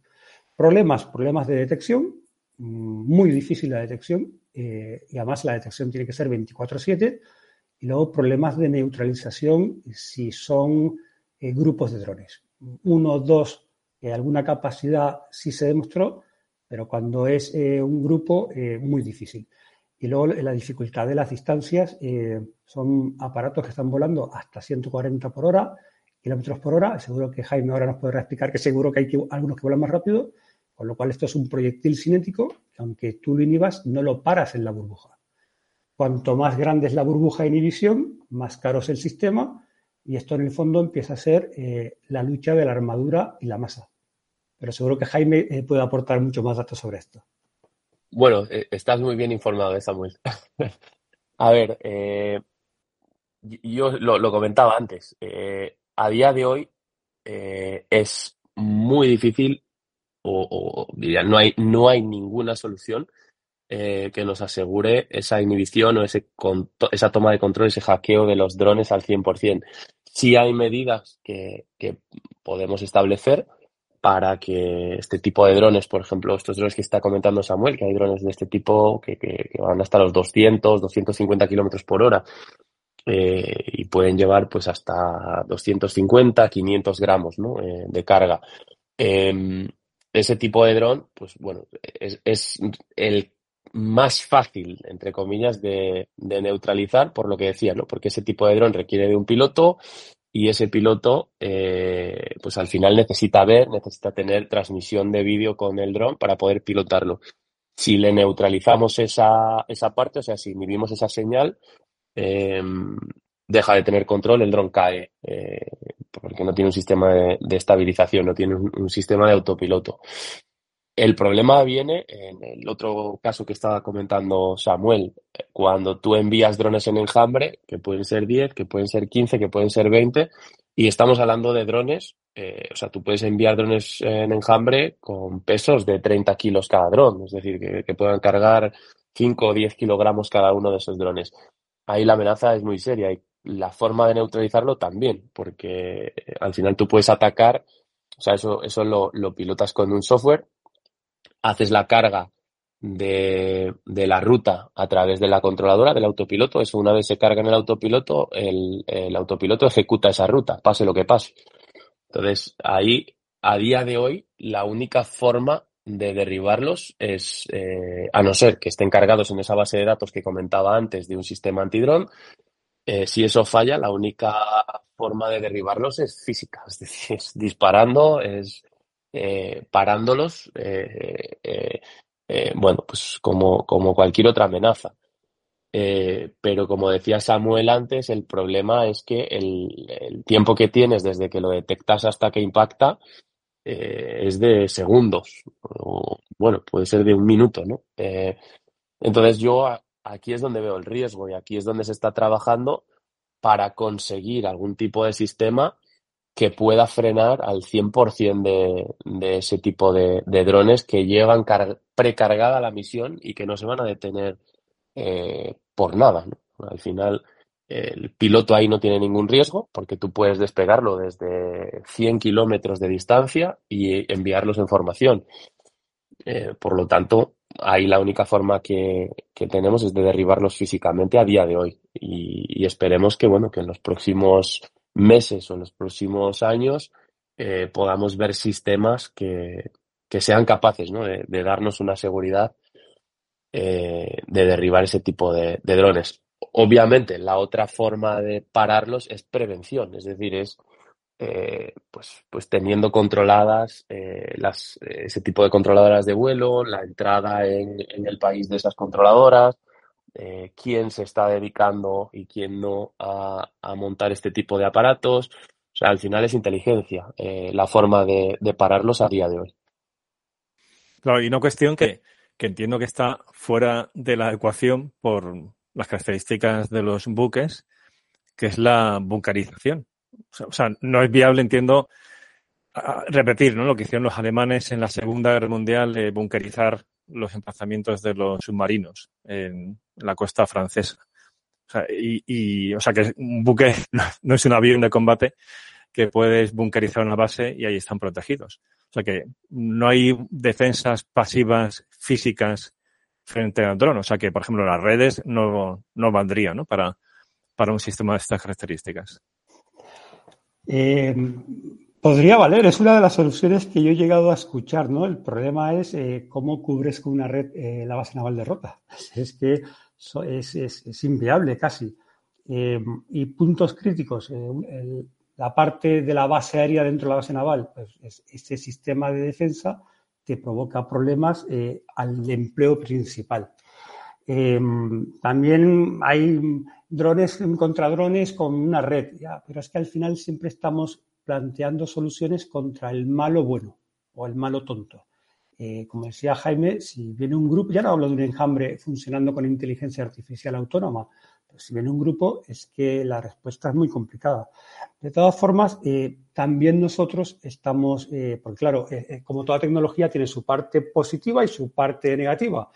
Speaker 2: Problemas, problemas de detección, muy difícil la detección eh, y además la detección tiene que ser 24/7 y luego problemas de neutralización si son eh, grupos de drones. Uno, dos, eh, alguna capacidad sí se demostró, pero cuando es un grupo, muy difícil. Y luego la dificultad de las distancias son aparatos que están volando hasta 140 por hora, kilómetros por hora. Seguro que Jaime ahora nos podrá explicar que seguro que hay algunos que vuelan más rápido con lo cual esto es un proyectil cinético que aunque tú lo inhibas, no lo paras en la burbuja. Cuanto más grande es la burbuja de inhibición, más caro es el sistema y esto en el fondo empieza a ser eh, la lucha de la armadura y la masa. Pero seguro que Jaime eh, puede aportar mucho más datos sobre esto.
Speaker 3: Bueno, eh, estás muy bien informado, Samuel. a ver, yo lo, comentaba antes. a día de hoy es muy difícil o, diría, no hay, no hay ninguna solución eh, que nos asegure esa inhibición o ese esa toma de control, ese hackeo de los drones al 100%. Sí hay medidas que, que podemos establecer para que este tipo de drones, por ejemplo, estos drones que está comentando Samuel, que hay drones de este tipo que, van hasta los 200, 250 kilómetros por hora eh, y pueden llevar pues hasta 250, 500 gramos ¿no? eh, de carga. Em, ese tipo de dron, pues bueno, es, es, el más fácil, entre comillas, de, de, neutralizar, por lo que decía, ¿no? Porque ese tipo de dron requiere de un piloto y ese piloto, eh, pues al final necesita ver, necesita tener transmisión de vídeo con el dron para poder pilotarlo. Si le neutralizamos esa, esa parte, o sea, si inhibimos esa señal, eh, deja de tener control, el dron cae, eh, porque no tiene un sistema de, estabilización, no tiene un, sistema de autopiloto. El problema viene en el otro caso que estaba comentando Samuel, cuando tú envías drones en enjambre, que pueden ser 10, que pueden ser 15, que pueden ser 20, y estamos hablando de drones, eh, o sea, tú puedes enviar drones en enjambre con pesos de 30 kilos cada dron, es decir, que, puedan cargar 5 o 10 kilogramos cada uno de esos drones. Ahí la amenaza es muy seria y la forma de neutralizarlo también, porque eh, al final tú puedes atacar, o sea, eso, eso lo, pilotas con un software, haces la carga de, de, la ruta a través de la controladora del autopiloto. Eso una vez se carga en el autopiloto, el, el, autopiloto ejecuta esa ruta, pase lo que pase. Entonces, ahí, a día de hoy, la única forma de derribarlos es, eh, a no ser que estén cargados en esa base de datos que comentaba antes de un sistema antidrón, eh, si eso falla, la única forma de derribarlos es física, es decir, es disparando, es eh, parándolos, eh, bueno, pues como, como cualquier otra amenaza. Eh, pero como decía Samuel antes, el problema es que el, tiempo que tienes desde que lo detectas hasta que impacta eh, es de segundos. O, bueno, puede ser de un minuto, ¿no? Eh, entonces yo aquí es donde veo el riesgo y aquí es donde se está trabajando para conseguir algún tipo de sistema que pueda frenar al 100% de, de ese tipo de, drones que llevan precargada la misión y que no se van a detener eh, por nada. Al final, el piloto ahí no tiene ningún riesgo porque tú puedes despegarlo desde 100 kilómetros de distancia y enviarlos en formación. Eh, por lo tanto, ahí la única forma que, tenemos es de derribarlos físicamente a día de hoy. Y, esperemos que, bueno, que en los próximos meses o en los próximos años eh, podamos ver sistemas que, sean capaces de, darnos una seguridad eh, de derribar ese tipo de, drones. Obviamente, la otra forma de pararlos es prevención, es decir, es eh, pues, pues teniendo controladas ese tipo de controladoras de vuelo, la entrada en, el país de esas controladoras, eh, quién se está dedicando y quién no a, montar este tipo de aparatos. O sea, al final es inteligencia la forma de, pararlos a día de hoy.
Speaker 1: Claro, y una cuestión que, que entiendo que está fuera de la ecuación por las características de los buques, que es la bunkerización. O sea, no es viable, entiendo, repetir ¿no? lo que hicieron los alemanes en la Segunda Guerra Mundial de bunkerizar los emplazamientos de los submarinos en la costa francesa. O sea, y, o sea que un buque no es un avión de combate que puedes bunkerizar una base y ahí están protegidos. O sea que no hay defensas pasivas físicas frente al dron. O sea que, por ejemplo, las redes no, no valdrían ¿no? Para, para un sistema de estas características.
Speaker 2: Eh, podría valer, es una de las soluciones que yo he llegado a escuchar, ¿no? El problema es eh, cómo cubres con una red eh, la base naval de Rota. Es que es, inviable casi. y puntos críticos, la parte de la base aérea dentro de la base naval, pues ese sistema de defensa te provoca problemas al empleo principal. también hay drones contra drones con una red, pero es que al final siempre estamos planteando soluciones contra el malo bueno o el malo tonto. Eh, como decía Jaime, si viene un grupo, ya no hablo de un enjambre funcionando con inteligencia artificial autónoma, pero si viene un grupo es que la respuesta es muy complicada. De todas formas, eh, también nosotros estamos, eh, porque claro, como toda tecnología tiene su parte positiva y su parte negativa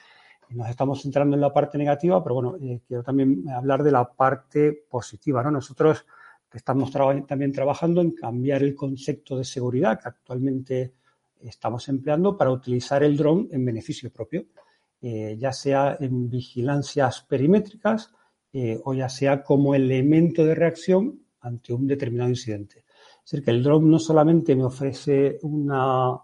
Speaker 2: nos estamos centrando en la parte negativa, pero bueno, eh, quiero también hablar de la parte positiva. ¿no? Nosotros estamos también trabajando en cambiar el concepto de seguridad que actualmente estamos empleando para utilizar el dron en beneficio propio, eh, ya sea en vigilancias perimétricas eh, o ya sea como elemento de reacción ante un determinado incidente. Es decir, que el dron no solamente me ofrece una,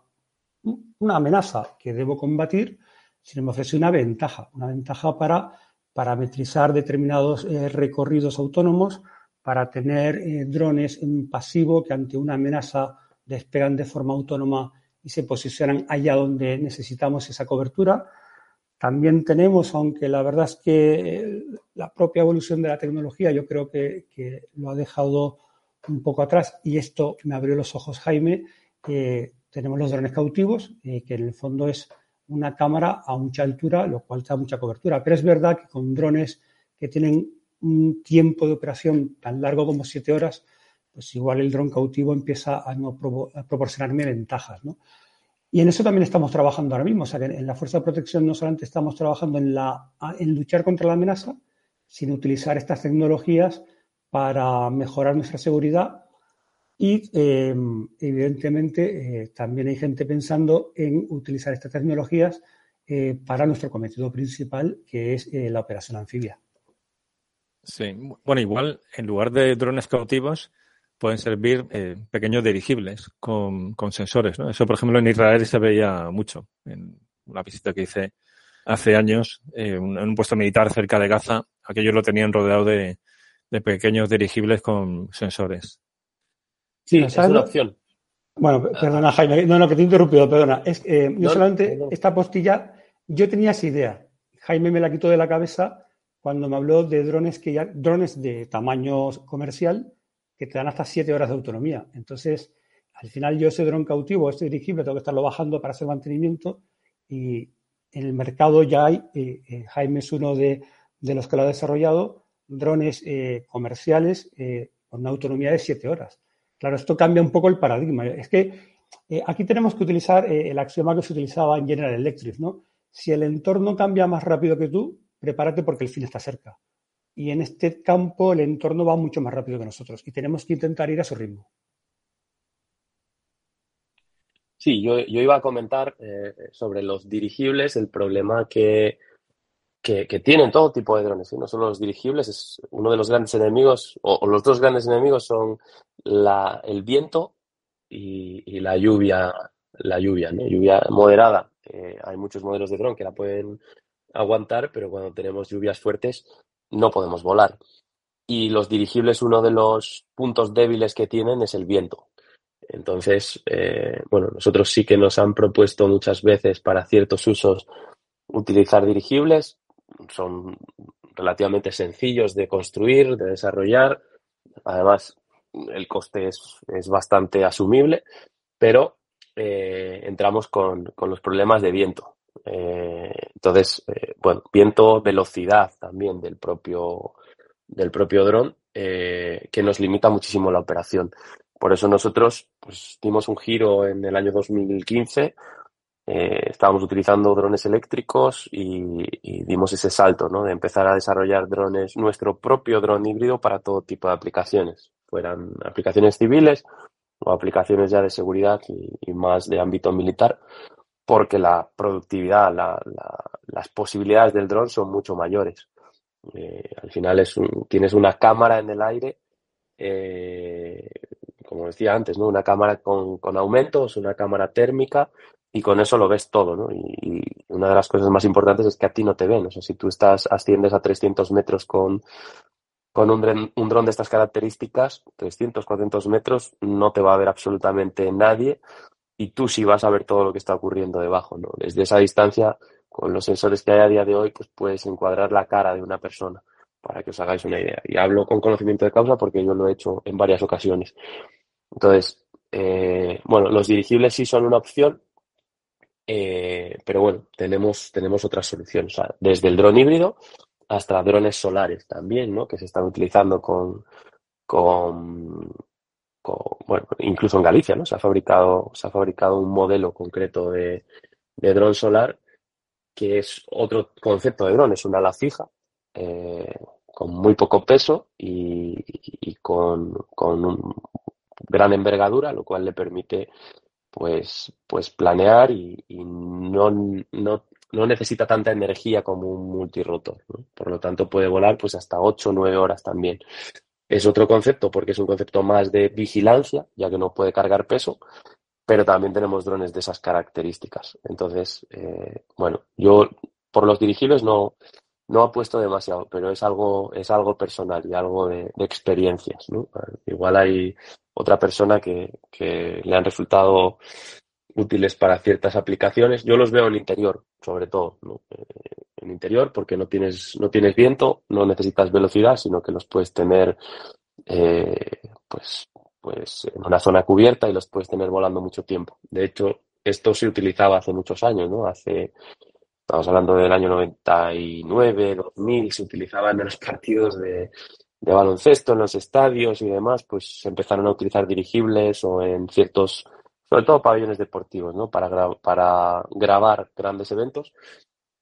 Speaker 2: una amenaza que debo combatir, sino me ofrece una ventaja, una ventaja para parametrizar determinados eh, recorridos autónomos, para tener eh, drones en pasivo que ante una amenaza despegan de forma autónoma y se posicionan allá donde necesitamos esa cobertura. También tenemos, aunque la verdad es que eh, la propia evolución de la tecnología yo creo que, lo ha dejado un poco atrás y esto me abrió los ojos Jaime, tenemos los drones cautivos, que en el fondo es una cámara a mucha altura, lo cual da mucha cobertura. Pero es verdad que con drones que tienen un tiempo de operación tan largo como siete horas, pues igual el dron cautivo empieza a no proporcionarme ventajas, ¿no? Y en eso también estamos trabajando ahora mismo. O sea, que en la Fuerza de Protección no solamente estamos trabajando en, la, en luchar contra la amenaza, sino utilizar estas tecnologías para mejorar nuestra seguridad y em, evidentemente eh, también hay gente pensando en utilizar estas tecnologías eh, para nuestro cometido principal, que es eh, la operación anfibia.
Speaker 1: Sí, bueno, igual en lugar de drones cautivos pueden servir pequeños dirigibles con, sensores, ¿no? Eso, por ejemplo, en Israel se veía mucho. En una visita que hice hace años en un puesto militar cerca de Gaza, aquellos lo tenían rodeado de pequeños dirigibles con sensores.
Speaker 3: Sí, es una opción.
Speaker 2: Bueno, perdona Jaime, no, no, que te he interrumpido, perdona. Es, eh, yo solamente esta postilla, yo tenía esa idea. Jaime me la quitó de la cabeza cuando me habló de drones que ya, drones de tamaño comercial que te dan hasta siete horas de autonomía. Entonces, al final yo ese dron cautivo, este dirigible, tengo que estarlo bajando para hacer mantenimiento y en el mercado ya hay, eh, eh, Jaime es uno de, los que lo ha desarrollado, drones eh, comerciales con una autonomía de siete horas. Claro, esto cambia un poco el paradigma. Es que aquí tenemos que utilizar el axioma que se utilizaba en General Electric, ¿no? Si el entorno cambia más rápido que tú, prepárate porque el fin está cerca. Y en este campo el entorno va mucho más rápido que nosotros y tenemos que intentar ir a su ritmo.
Speaker 3: Sí, yo, iba a comentar eh, sobre los dirigibles, el problema que, que, tienen todo tipo de drones, no solo los dirigibles, es uno de los grandes enemigos, o, los dos grandes enemigos son la, el viento y, la lluvia, la lluvia, ¿no? lluvia moderada. Eh, hay muchos modelos de dron que la pueden aguantar, pero cuando tenemos lluvias fuertes no podemos volar. Y los dirigibles, uno de los puntos débiles que tienen es el viento. Entonces, eh, bueno, nosotros sí que nos han propuesto muchas veces para ciertos usos utilizar dirigibles. Son relativamente sencillos de construir, de desarrollar. Además, el coste es, bastante asumible, pero eh, entramos con, con, los problemas de viento. Eh, entonces, eh, bueno, viento, velocidad también del propio, del propio dron, eh, que nos limita muchísimo la operación. Por eso nosotros pues, dimos un giro en el año 2015. estábamos utilizando drones eléctricos y, dimos ese salto, ¿no? De empezar a desarrollar drones, nuestro propio dron híbrido para todo tipo de aplicaciones, fueran aplicaciones civiles o aplicaciones ya de seguridad y más de ámbito militar porque la productividad, las posibilidades del dron son mucho mayores. Eh, al final es tienes una cámara en el aire, eh, como decía antes, ¿no? una cámara con, aumentos, una cámara térmica y con eso lo ves todo. ¿no? Y, una de las cosas más importantes es que a ti no te ven. O sea, si tú estás, asciendes a 300 metros con, con un, un dron de estas características, 300, 400 metros, no te va a ver absolutamente nadie y tú sí vas a ver todo lo que está ocurriendo debajo, ¿no? Desde esa distancia, con los sensores que hay a día de hoy, pues puedes encuadrar la cara de una persona, para que os hagáis una idea. Y hablo con conocimiento de causa porque yo lo he hecho en varias ocasiones. Entonces, eh, bueno, los dirigibles sí son una opción, eh, pero bueno, tenemos, tenemos otras soluciones. desde el dron híbrido hasta drones solares también, ¿no? Que se están utilizando con, con, incluso en Galicia, ¿no? Se ha fabricado, se ha fabricado un modelo concreto de, de dron solar que es otro concepto de dron, es una ala fija eh, con muy poco peso y, con, con gran envergadura, lo cual le permite pues, pues planear y, no, no, no, necesita tanta energía como un multirotor. Por lo tanto, puede volar pues hasta 8 o 9 horas también. Es otro concepto porque es un concepto más de vigilancia, ya que no puede cargar peso, pero también tenemos drones de esas características. Entonces, eh, bueno, yo por los dirigibles no, no apuesto demasiado, pero es algo, es algo personal y algo de, experiencias. Igual hay otra persona que, que, le han resultado útiles para ciertas aplicaciones. Yo los veo en interior, sobre todo. Eh, en interior porque no tienes, no tienes viento, no necesitas velocidad, sino que los puedes tener eh, pues, pues en una zona cubierta y los puedes tener volando mucho tiempo. De hecho, esto se utilizaba hace muchos años, ¿no? Hace, estamos hablando del año 99, 2000, se utilizaba en los partidos de, de baloncesto, en los estadios y demás, pues se empezaron a utilizar dirigibles o en ciertos, sobre todo pabellones deportivos, ¿no? Para, para grabar grandes eventos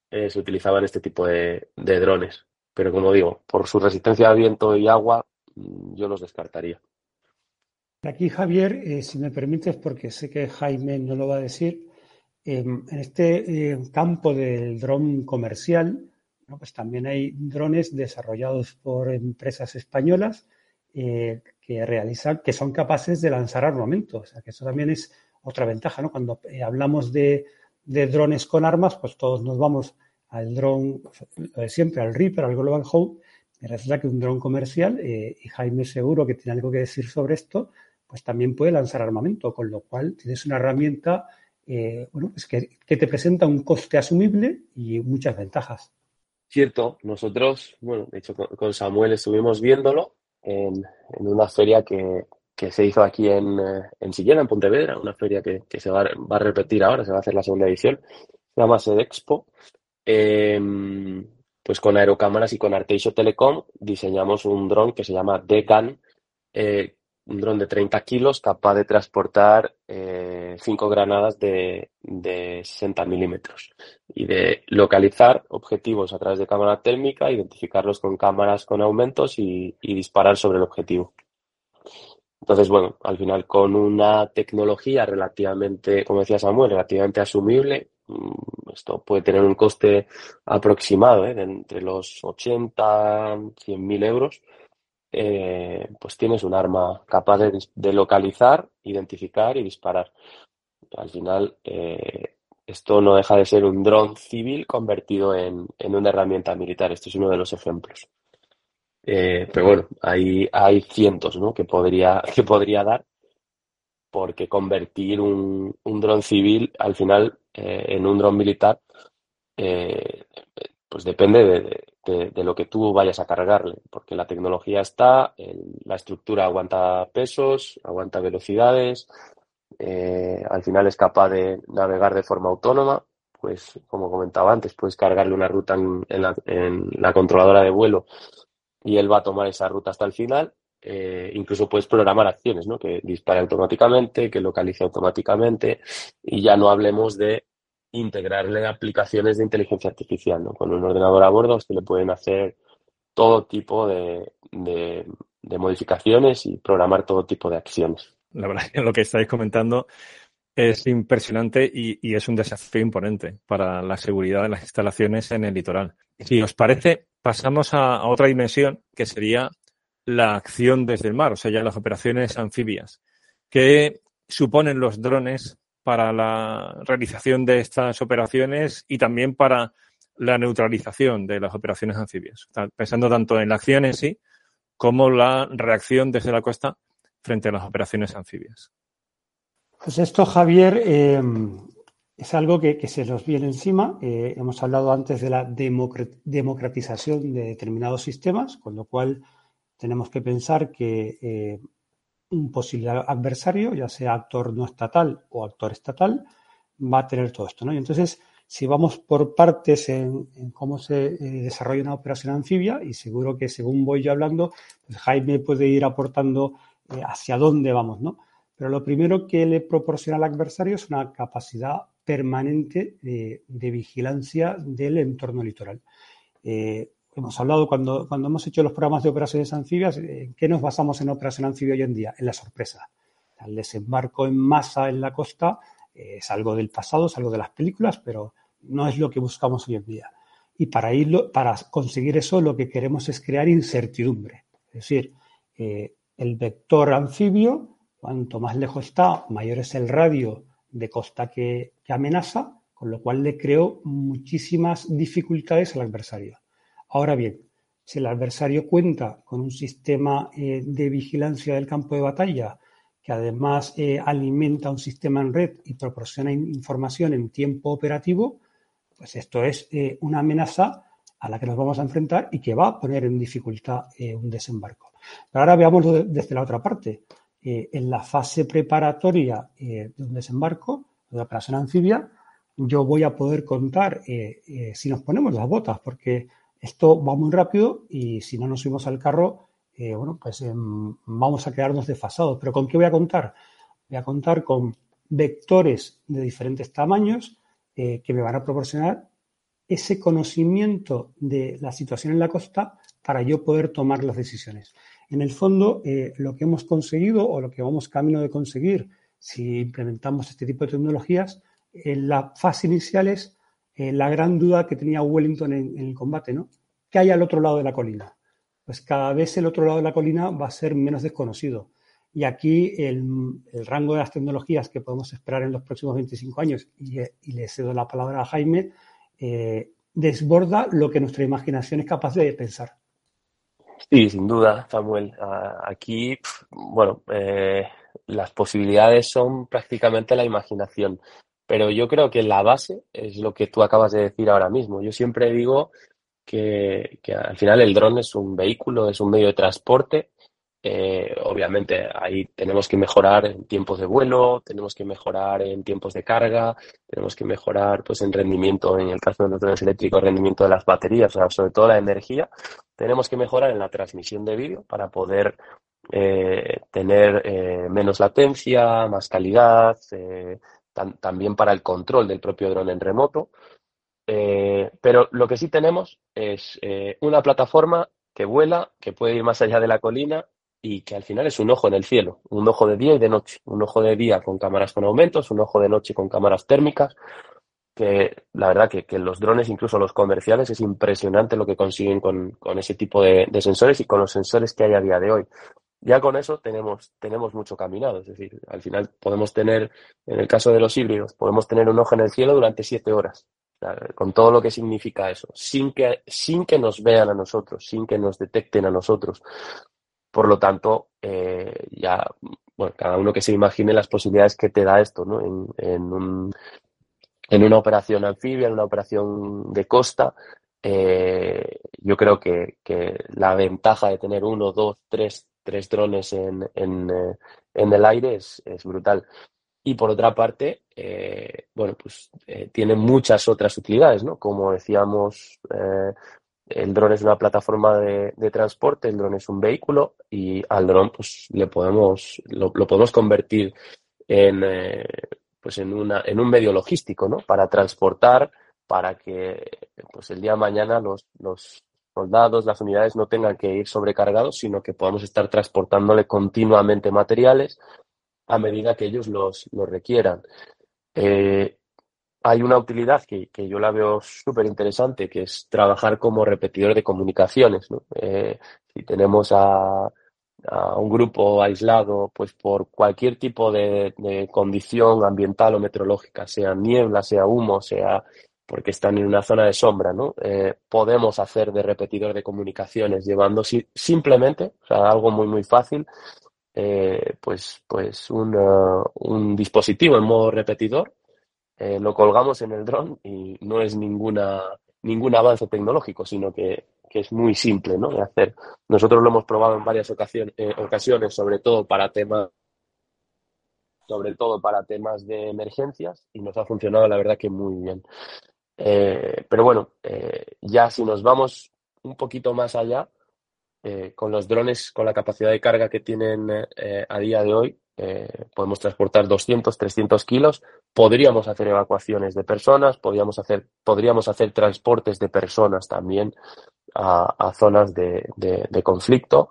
Speaker 3: eh, se utilizaban este tipo de, drones. Pero como digo, por su resistencia a viento y agua, mm, yo los descartaría.
Speaker 2: Aquí, Javier, eh, si me permites, porque sé que Jaime no lo va a decir, em, en este eh, campo del dron comercial, pues también hay drones desarrollados por empresas españolas que realizan, que son capaces de lanzar armamento. O sea, que eso también es otra ventaja, ¿no? Cuando hablamos de de drones con armas, pues todos nos vamos al dron, siempre al Reaper, al Global Hawk, y resulta que un dron comercial, eh, y Jaime seguro que tiene algo que decir sobre esto, pues también puede lanzar armamento, con lo cual tienes una herramienta eh, bueno, pues que, te presenta un coste asumible y muchas ventajas.
Speaker 3: Cierto, nosotros, bueno, de hecho con Samuel estuvimos viéndolo en, una feria que, que, se hizo aquí en, eh, en en Pontevedra, una feria que, que se va, va, a repetir ahora, se va a hacer la segunda edición, se llama Sedexpo. Eh, pues con aerocámaras y con Arteixo Telecom diseñamos un dron que se llama Decan, eh, un dron de 30 kilos capaz de transportar eh, cinco granadas de, de 60 milímetros y de localizar objetivos a través de cámara térmica, identificarlos con cámaras con aumentos y, y disparar sobre el objetivo. Entonces, bueno, al final con una tecnología relativamente, como decía Samuel, relativamente asumible, mm, esto puede tener un coste aproximado ¿eh? de entre los 80, 100 mil euros, eh, pues tienes un arma capaz de, localizar, identificar y disparar. Al final, eh, esto no deja de ser un dron civil convertido en, en, una herramienta militar. Este es uno de los ejemplos. Eh, pero bueno, hay, hay cientos ¿no? que, podría, que podría dar, porque convertir un, un dron civil al final en un dron militar pues depende de, de, de, lo que tú vayas a cargarle, porque la tecnología está, la estructura aguanta pesos, aguanta velocidades, eh, al final es capaz de navegar de forma autónoma, pues como comentaba antes, puedes cargarle una ruta en, en, la, en la, controladora de vuelo y él va a tomar esa ruta hasta el final. Eh, incluso puedes programar acciones, ¿no? Que dispare automáticamente, que localice automáticamente y ya no hablemos de integrarle aplicaciones de inteligencia artificial. Con un ordenador a bordo que le pueden hacer todo tipo de, de, modificaciones y programar todo tipo de acciones.
Speaker 1: La verdad que lo que estáis comentando es impresionante y, es un desafío imponente para la seguridad de las instalaciones en el litoral. Si os parece, pasamos a, a otra dimensión que sería la acción desde el mar, o sea, ya las operaciones anfibias. ¿Qué suponen los drones para la realización de estas operaciones y también para la neutralización de las operaciones anfibias. Pensando tanto en la acción en sí como la reacción desde la costa frente a las operaciones anfibias.
Speaker 2: Pues esto, Javier, eh, es algo que, que, se nos viene encima. Eh, hemos hablado antes de la democratización de determinados sistemas, con lo cual tenemos que pensar que eh, un posible adversario, ya sea actor no estatal o actor estatal, va a tener todo esto. ¿no? Y entonces, si vamos por partes en, cómo se eh, desarrolla una operación anfibia, y seguro que según voy yo hablando, pues Jaime puede ir aportando eh, hacia dónde vamos, ¿no? Pero lo primero que le proporciona al adversario es una capacidad permanente de, de vigilancia del entorno litoral. Eh, hemos hablado cuando, cuando hemos hecho los programas de operaciones anfibias, ¿en qué nos basamos en operación anfibia hoy en día? En la sorpresa. El desembarco en masa en la costa eh, es algo del pasado, es algo de las películas, pero no es lo que buscamos hoy en día. Y para, irlo, para conseguir eso lo que queremos es crear incertidumbre. Es decir, eh, el vector anfibio, cuanto más lejos está, mayor es el radio de costa que, que amenaza, con lo cual le creo muchísimas dificultades al adversario. Ahora bien, si el adversario cuenta con un sistema eh, de vigilancia del campo de batalla que además eh, alimenta un sistema en red y proporciona información en tiempo operativo, pues esto es eh, una amenaza a la que nos vamos a enfrentar y que va a poner en dificultad un desembarco. Pero ahora veámoslo de, desde la otra parte. en la fase preparatoria de un desembarco, de operación anfibia, yo voy a poder contar si nos ponemos las botas, porque esto va muy rápido y si no nos subimos al carro, eh, bueno, pues eh, vamos a quedarnos desfasados. Pero ¿con qué voy a contar? Voy a contar con vectores de diferentes tamaños eh, que me van a proporcionar ese conocimiento de la situación en la costa para yo poder tomar las decisiones. En el fondo, eh, lo que hemos conseguido o lo que vamos camino de conseguir si implementamos este tipo de tecnologías, en la fase inicial es eh, la gran duda que tenía Wellington en, el combate, ¿no? ¿Qué hay al otro lado de la colina? Pues cada vez el otro lado de la colina va a ser menos desconocido. Y aquí el, rango de las tecnologías que podemos esperar en los próximos 25 años, y, le cedo la palabra a Jaime, eh, desborda lo que nuestra imaginación es capaz de pensar.
Speaker 3: Sí, sin duda, Samuel. Aquí, bueno, eh, las posibilidades son prácticamente la imaginación. Pero yo creo que la base es lo que tú acabas de decir ahora mismo. Yo siempre digo que, al final el dron es un vehículo, es un medio de transporte eh, obviamente ahí tenemos que mejorar en tiempos de vuelo, tenemos que mejorar en tiempos de carga, tenemos que mejorar pues en rendimiento, en el caso de los drones eléctricos, rendimiento de las baterías, o sea, sobre todo la energía. Tenemos que mejorar en la transmisión de vídeo para poder eh, tener eh, menos latencia, más calidad, también para el control del propio dron en remoto. pero lo que sí tenemos es una plataforma que vuela, que puede ir más allá de la colina y que al final es un ojo en el cielo, un ojo de día y de noche, un ojo de día con cámaras con aumentos, un ojo de noche con cámaras térmicas, que la verdad que, los drones, incluso los comerciales, es impresionante lo que consiguen con, con ese tipo de, sensores y con los sensores que hay a día de hoy. Ya con eso tenemos, tenemos mucho caminado, es decir, al final podemos tener, en el caso de los híbridos, podemos tener un ojo en el cielo durante siete horas, con todo lo que significa eso, sin que, sin que nos vean a nosotros, sin que nos detecten a nosotros. Por lo tanto, eh, ya, bueno, cada uno que se imagine las posibilidades que te da esto, ¿no? En, en, un, en una operación anfibia, en una operación de costa, eh, yo creo que, que, la ventaja de tener uno, dos, tres, tres drones en, en, eh, en el aire es, es, brutal. Y por otra parte, eh, bueno, pues eh, tiene muchas otras utilidades, ¿no? Como decíamos, el dron es una plataforma de, transporte, el dron es un vehículo y al dron pues le podemos lo, podemos convertir en pues en una en un medio logístico, ¿no? Para transportar, para que pues el día de mañana los soldados, las unidades no tengan que ir sobrecargados, sino que podamos estar transportándole continuamente materiales a medida que ellos los, los requieran. Eh, hay una utilidad que, que yo la veo súper interesante, que es trabajar como repetidor de comunicaciones. Eh, si tenemos a, a, un grupo aislado, pues por cualquier tipo de, de, condición ambiental o meteorológica, sea niebla, sea humo, sea porque están en una zona de sombra, ¿no? Eh, podemos hacer de repetidor de comunicaciones llevando si, simplemente, o sea, algo muy, muy fácil, eh, pues, pues un, uh, un dispositivo en modo repetidor eh, lo colgamos en el dron y no es ninguna, ningún avance tecnológico, sino que, que, es muy simple ¿no? de hacer. Nosotros lo hemos probado en varias ocasiones, ocasiones sobre todo para temas sobre todo para temas de emergencias y nos ha funcionado la verdad que muy bien. Eh, pero bueno, eh, ya si nos vamos un poquito más allá, eh, con los drones, con la capacidad de carga que tienen a día de hoy, eh, podemos transportar 200, 300 kilos, podríamos hacer evacuaciones de personas, podríamos hacer, podríamos hacer transportes de personas también a, a zonas de, de, de conflicto.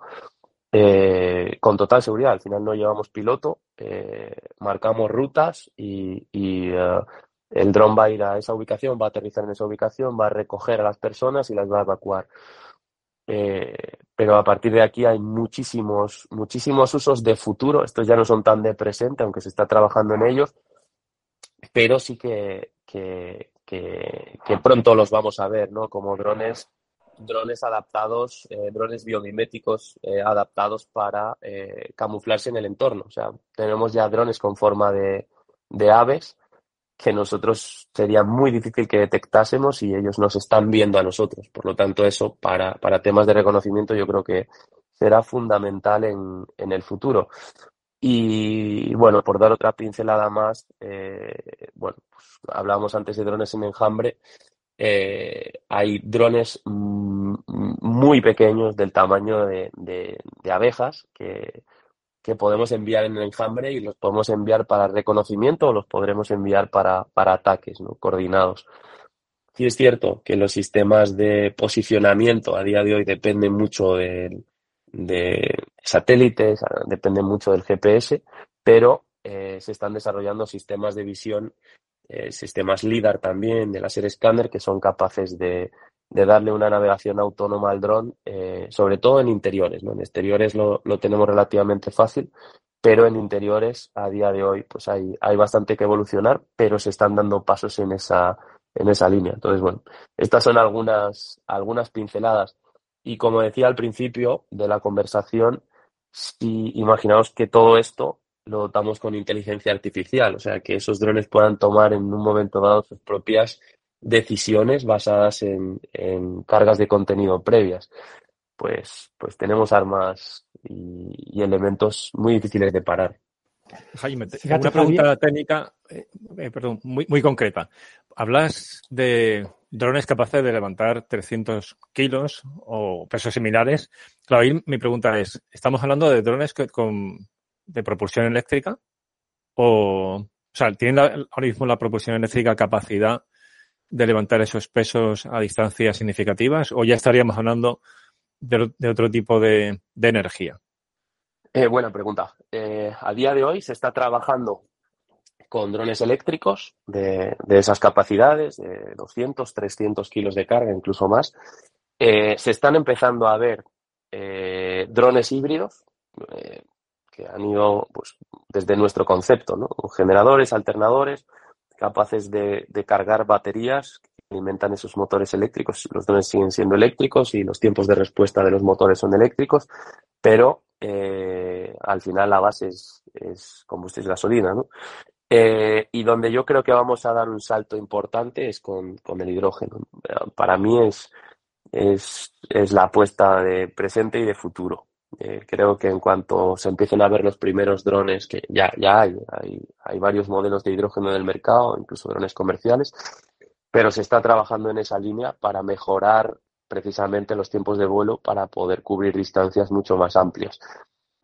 Speaker 3: Eh, con total seguridad, al final no llevamos piloto, eh, marcamos rutas y, y uh, el dron va a ir a esa ubicación, va a aterrizar en esa ubicación, va a recoger a las personas y las va a evacuar. Eh, pero a partir de aquí hay muchísimos, muchísimos usos de futuro. Estos ya no son tan de presente, aunque se está trabajando en ellos, pero sí que, que, pronto los vamos a ver, ¿no? Como drones, drones adaptados, eh, drones biomiméticos eh, adaptados para camuflarse en el entorno. O sea, tenemos ya drones con forma de, de aves que nosotros sería muy difícil que detectásemos y ellos nos están viendo a nosotros. Por lo tanto, eso para, para temas de reconocimiento yo creo que será fundamental en, en el futuro. Y bueno, por dar otra pincelada más, eh, bueno, pues hablábamos antes de drones en enjambre. Eh, hay drones muy pequeños del tamaño de, de abejas que, que podemos enviar en el enjambre y los podemos enviar para reconocimiento o los podremos enviar para, para ataques ¿no? coordinados. Sí es cierto que los sistemas de posicionamiento a día de hoy dependen mucho de, de satélites, dependen mucho del GPS, pero eh, se están desarrollando sistemas de visión, eh, sistemas LIDAR también, de láser escáner, que son capaces de, de darle una navegación autónoma al dron, eh, sobre todo en interiores. ¿no? En exteriores lo, lo, tenemos relativamente fácil, pero en interiores a día de hoy pues hay, hay bastante que evolucionar, pero se están dando pasos en esa, en esa línea. Entonces, bueno, estas son algunas, algunas pinceladas. Y como decía al principio de la conversación, si imaginaos que todo esto lo dotamos con inteligencia artificial, o sea, que esos drones puedan tomar en un momento dado sus propias decisiones basadas en, cargas de contenido previas. Pues, pues tenemos armas y, elementos muy difíciles de parar.
Speaker 1: Jaime, una pregunta técnica, eh, eh, perdón, muy, muy concreta. Hablas de drones capaces de levantar 300 kilos o pesos similares. Claro, ahí mi pregunta es, ¿estamos hablando de drones con, de propulsión eléctrica? O, o sea, ¿tienen ahora mismo la propulsión eléctrica capacidad de levantar esos pesos a distancias significativas? ¿O ya estaríamos hablando de, otro tipo de, energía?
Speaker 3: Eh, buena pregunta. Eh, a día de hoy se está trabajando con drones eléctricos de, esas capacidades, de 200, 300 kilos de carga, incluso más. Eh, se están empezando a ver drones híbridos que han ido pues, desde nuestro concepto, ¿no? generadores, alternadores, capaces de, cargar baterías que alimentan esos motores eléctricos. Los drones siguen siendo eléctricos y los tiempos de respuesta de los motores son eléctricos, pero al final la base es, es combustible gasolina. ¿no? Eh, y donde yo creo que vamos a dar un salto importante es con, el hidrógeno. Para mí es, es, la apuesta de presente y de futuro. Eh, creo que en cuanto se empiecen a ver los primeros drones, que ya, ya hay, hay, hay varios modelos de hidrógeno en el mercado, incluso drones comerciales, pero se está trabajando en esa línea para mejorar precisamente los tiempos de vuelo para poder cubrir distancias mucho más amplias.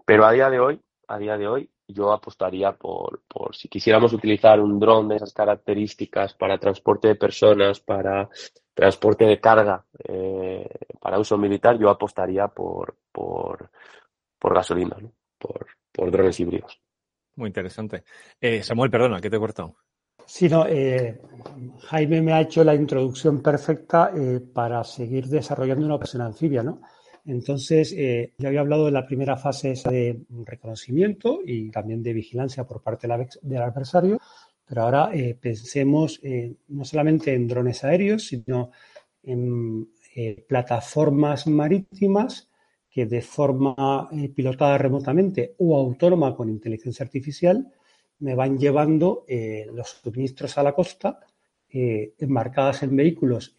Speaker 3: Pero a día de hoy, a día de hoy, yo apostaría por, por si quisiéramos utilizar un dron de esas características para transporte de personas, para transporte de carga, eh, para uso militar, yo apostaría por, por, por gasolina, por, por drones híbridos.
Speaker 1: Muy interesante. Eh, Samuel, perdona, que te he cortado.
Speaker 2: Sí, no, eh, Jaime me ha hecho la introducción perfecta para seguir desarrollando una operación anfibia, ¿no? Entonces, eh, ya había hablado de la primera fase de reconocimiento y también de vigilancia por parte del adversario, pero ahora eh, pensemos eh, no solamente en drones aéreos, sino en plataformas marítimas que de forma pilotada remotamente o autónoma con inteligencia artificial me van llevando los suministros a la costa enmarcadas en vehículos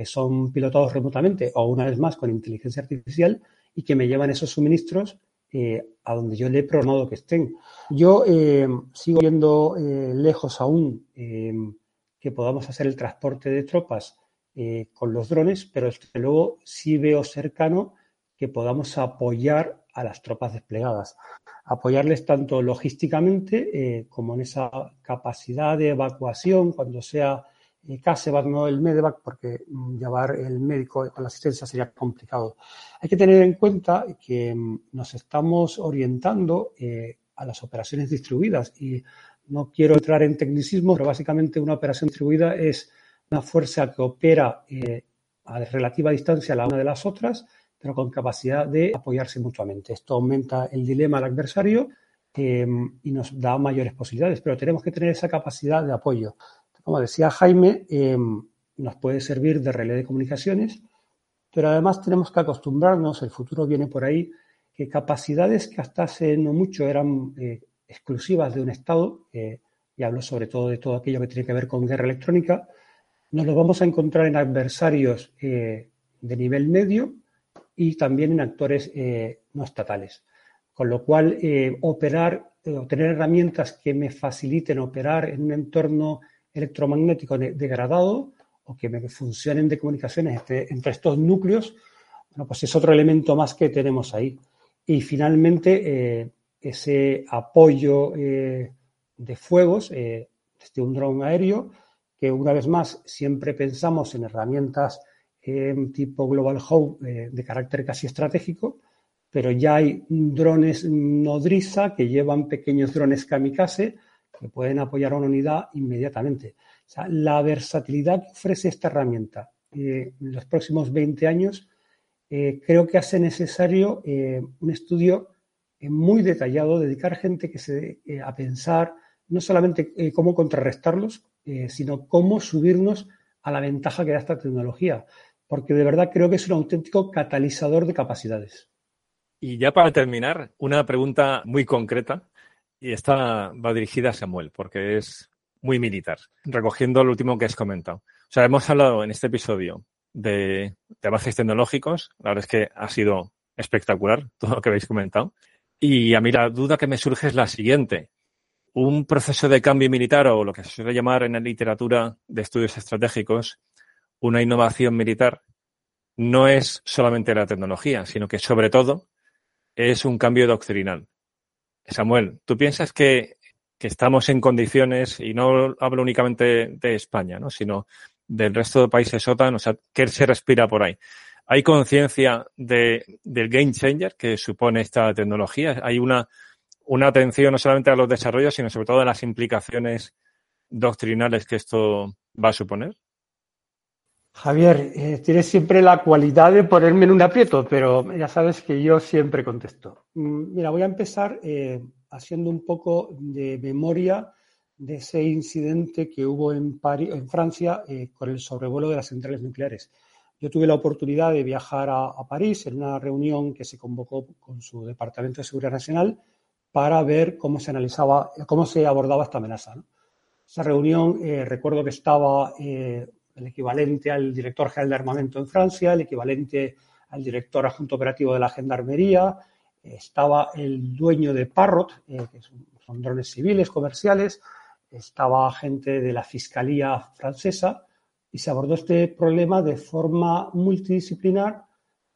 Speaker 2: que son pilotados remotamente o una vez más con inteligencia artificial y que me llevan esos suministros eh, a donde yo le he programado que estén. Yo eh, sigo viendo eh, lejos aún que podamos hacer el transporte de tropas con los drones, pero desde luego sí veo cercano que podamos apoyar a las tropas desplegadas, apoyarles tanto logísticamente como en esa capacidad de evacuación cuando sea CASEVAC, no el MEDEVAC, porque mm, llevar el médico con la asistencia sería complicado. Hay que tener en cuenta que mm, nos estamos orientando eh, a las operaciones distribuidas y no quiero entrar en tecnicismo, pero básicamente una operación distribuida es una fuerza que opera eh, a relativa distancia la una de las otras, pero con capacidad de apoyarse mutuamente. Esto aumenta el dilema al adversario eh, y nos da mayores posibilidades, pero tenemos que tener esa capacidad de apoyo como decía Jaime, em, nos puede servir de relé de comunicaciones, pero además tenemos que acostumbrarnos, el futuro viene por ahí, que capacidades que hasta hace no mucho eran eh, exclusivas de un Estado, y hablo sobre todo de todo aquello que tiene que ver con guerra electrónica, nos lo vamos a encontrar en adversarios eh, de nivel medio y también en actores eh, no estatales. Con lo cual, operar o tener herramientas que me faciliten operar en un entorno electromagnético degradado o que funcionen de comunicaciones entre, estos núcleos, bueno, pues es otro elemento más que tenemos ahí. Y finalmente, eh, ese apoyo eh, de fuegos eh, desde un dron aéreo, que una vez más siempre pensamos en herramientas tipo Global Hub de carácter casi estratégico, pero ya hay drones nodriza que llevan pequeños drones kamikaze que pueden apoyar a una unidad inmediatamente. O sea, la versatilidad que ofrece esta herramienta eh, en los próximos 20 años eh, creo que hace necesario eh, un estudio muy detallado, dedicar gente que se, a pensar no solamente cómo contrarrestarlos, sino cómo subirnos a la ventaja que da esta tecnología, porque de verdad creo que es un auténtico catalizador de capacidades.
Speaker 1: Y ya para terminar, una pregunta muy concreta y esta va dirigida a Samuel, porque es muy militar, recogiendo lo último que has comentado. O sea, hemos hablado en este episodio de, avances tecnológicos, la verdad es que ha sido espectacular todo lo que habéis comentado. Y a mí la duda que me surge es la siguiente. Un proceso de cambio militar o lo que se suele llamar en la literatura de estudios estratégicos, una innovación militar, no es solamente la tecnología, sino que sobre todo es un cambio doctrinal. Samuel, ¿tú piensas que, que estamos en condiciones, y no hablo únicamente de España, ¿no? sino del resto de países OTAN, o sea, ¿qué se respira por ahí? ¿Hay conciencia de, del game changer que supone esta tecnología? ¿Hay una, una atención no solamente a los desarrollos, sino sobre todo a las implicaciones doctrinales que esto va a suponer?
Speaker 2: Javier, eh, tienes siempre la cualidad de ponerme en un aprieto, pero ya sabes que yo siempre contesto. Mm, mira, voy a empezar eh, haciendo un poco de memoria de ese incidente que hubo en, París, en Francia eh, con el sobrevuelo de las centrales nucleares. Yo tuve la oportunidad de viajar a, París en una reunión que se convocó con su Departamento de Seguridad Nacional para ver cómo se analizaba, cómo se abordaba esta amenaza. ¿no? Esa reunión, recuerdo que estaba eh, el equivalente al director general de armamento en Francia, el equivalente al director adjunto operativo de la Gendarmería, estaba el dueño de Parrot, eh, que son, drones civiles, comerciales, estaba gente de la Fiscalía francesa y se abordó este problema de forma multidisciplinar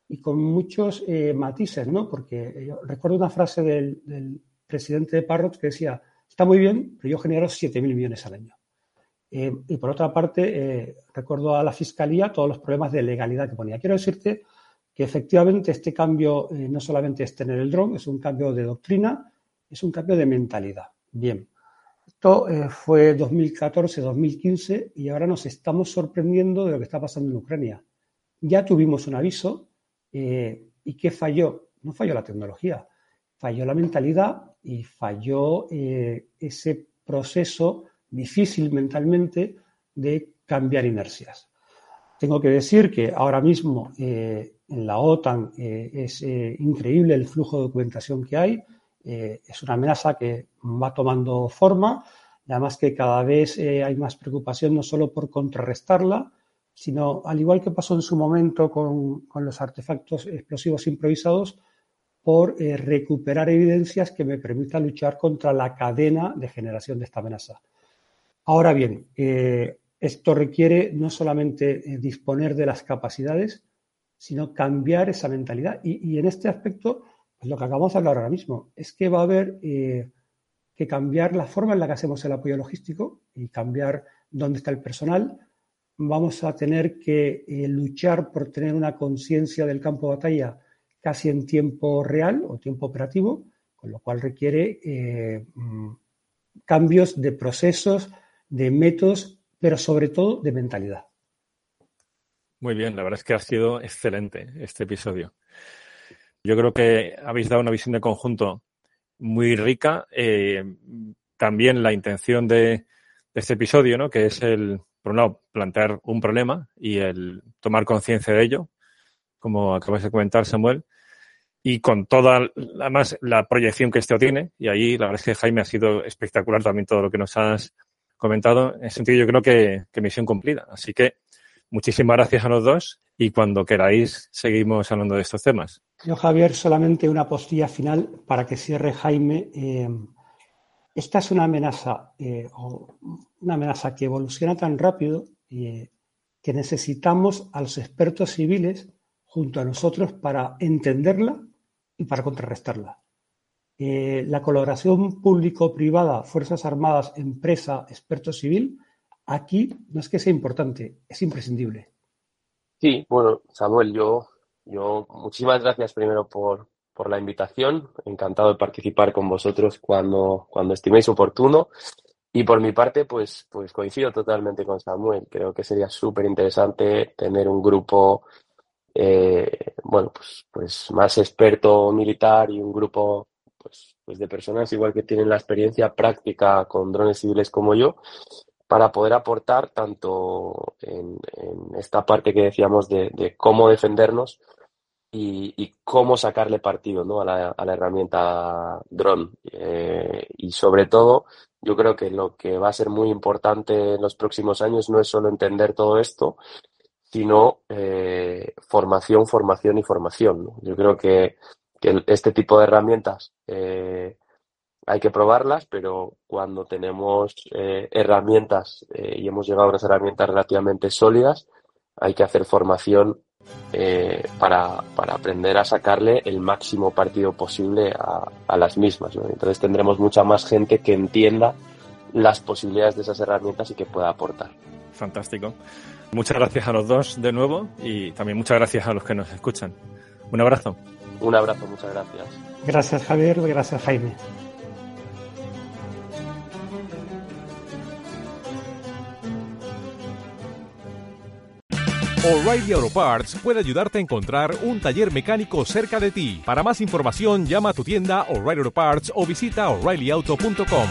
Speaker 2: y con muchos eh, matices, ¿no? Porque yo recuerdo una frase del, del, presidente de Parrot que decía, está muy bien, pero yo genero 7.000 millones al año. Eh, y por otra parte, eh, recuerdo a la Fiscalía todos los problemas de legalidad que ponía. Quiero decirte que efectivamente este cambio eh, no solamente es tener el dron, es un cambio de doctrina, es un cambio de mentalidad. Bien, esto fue 2014-2015 y ahora nos estamos sorprendiendo de lo que está pasando en Ucrania. Ya tuvimos un aviso y ¿qué falló? No falló la tecnología, falló la mentalidad y falló ese proceso difícil mentalmente de cambiar inercias. Tengo que decir que ahora mismo eh, en la OTAN eh, es eh, increíble el flujo de documentación que hay. es una amenaza que va tomando forma además que cada vez hay más preocupación no solo por contrarrestarla, sino al igual que pasó en su momento con, con los artefactos explosivos improvisados, por recuperar evidencias que me permitan luchar contra la cadena de generación de esta amenaza. Ahora bien, esto requiere no solamente eh, disponer de las capacidades, sino cambiar esa mentalidad. Y, en este aspecto, pues lo que acabamos de hablar ahora mismo, es que va a haber eh, que cambiar la forma en la que hacemos el apoyo logístico y cambiar dónde está el personal. Vamos a tener que eh, luchar por tener una conciencia del campo de batalla casi en tiempo real o tiempo operativo, con lo cual requiere eh, mm, cambios de procesos, de métodos pero sobre todo de mentalidad.
Speaker 1: Muy bien, la verdad es que ha sido excelente este episodio. Yo creo que habéis dado una visión de conjunto muy rica. Eh, también la intención de, este episodio, ¿no? que es el, por lado, plantear un problema y el tomar conciencia de ello, como acabas de comentar, Samuel, y con toda, además, la proyección que esto tiene. Y ahí, la verdad es que Jaime ha sido espectacular también todo lo que nos has comentado, en ese sentido yo creo que, misión cumplida. Así que muchísimas gracias a los dos y cuando queráis seguimos hablando de estos temas.
Speaker 2: Yo, Javier, solamente una postilla final para que cierre Jaime. Eh, esta es una amenaza, eh, una amenaza que evoluciona tan rápido eh, que necesitamos a los expertos civiles junto a nosotros para entenderla y para contrarrestarla eh, la colaboración público-privada, Fuerzas Armadas, empresa, experto civil, aquí no es que sea importante, es imprescindible.
Speaker 3: Sí, bueno, Samuel, yo, yo muchísimas gracias primero por, por la invitación. Encantado de participar con vosotros cuando, cuando estiméis oportuno. Y por mi parte, pues, pues coincido totalmente con Samuel. Creo que sería súper interesante tener un grupo, eh, bueno, pues, pues más experto militar y un grupo pues, pues de personas igual que tienen la experiencia práctica con drones civiles como yo, para poder aportar tanto en, esta parte que decíamos de, cómo defendernos y, cómo sacarle partido ¿no? a, la, a la herramienta drone. Eh, y sobre todo, yo creo que lo que va a ser muy importante en los próximos años no es solo entender todo esto, sino eh, formación, formación y formación. Yo creo que, que, este tipo de herramientas eh, hay que probarlas, pero cuando tenemos eh, herramientas eh, y hemos llegado a unas herramientas relativamente sólidas, hay que hacer formación para, para, aprender a sacarle el máximo partido posible a, a las mismas. Entonces tendremos mucha más gente que entienda las posibilidades de esas herramientas y que pueda aportar.
Speaker 1: Fantástico. Muchas gracias a los dos de nuevo y también muchas gracias a los que nos escuchan. Un abrazo.
Speaker 3: Un abrazo, muchas gracias.
Speaker 2: Gracias Javier, gracias Jaime.
Speaker 4: O'Reilly Auto Parts puede ayudarte a encontrar un taller mecánico cerca de ti. Para más información, llama a tu tienda O'Reilly Auto Parts o visita oreillyauto.com.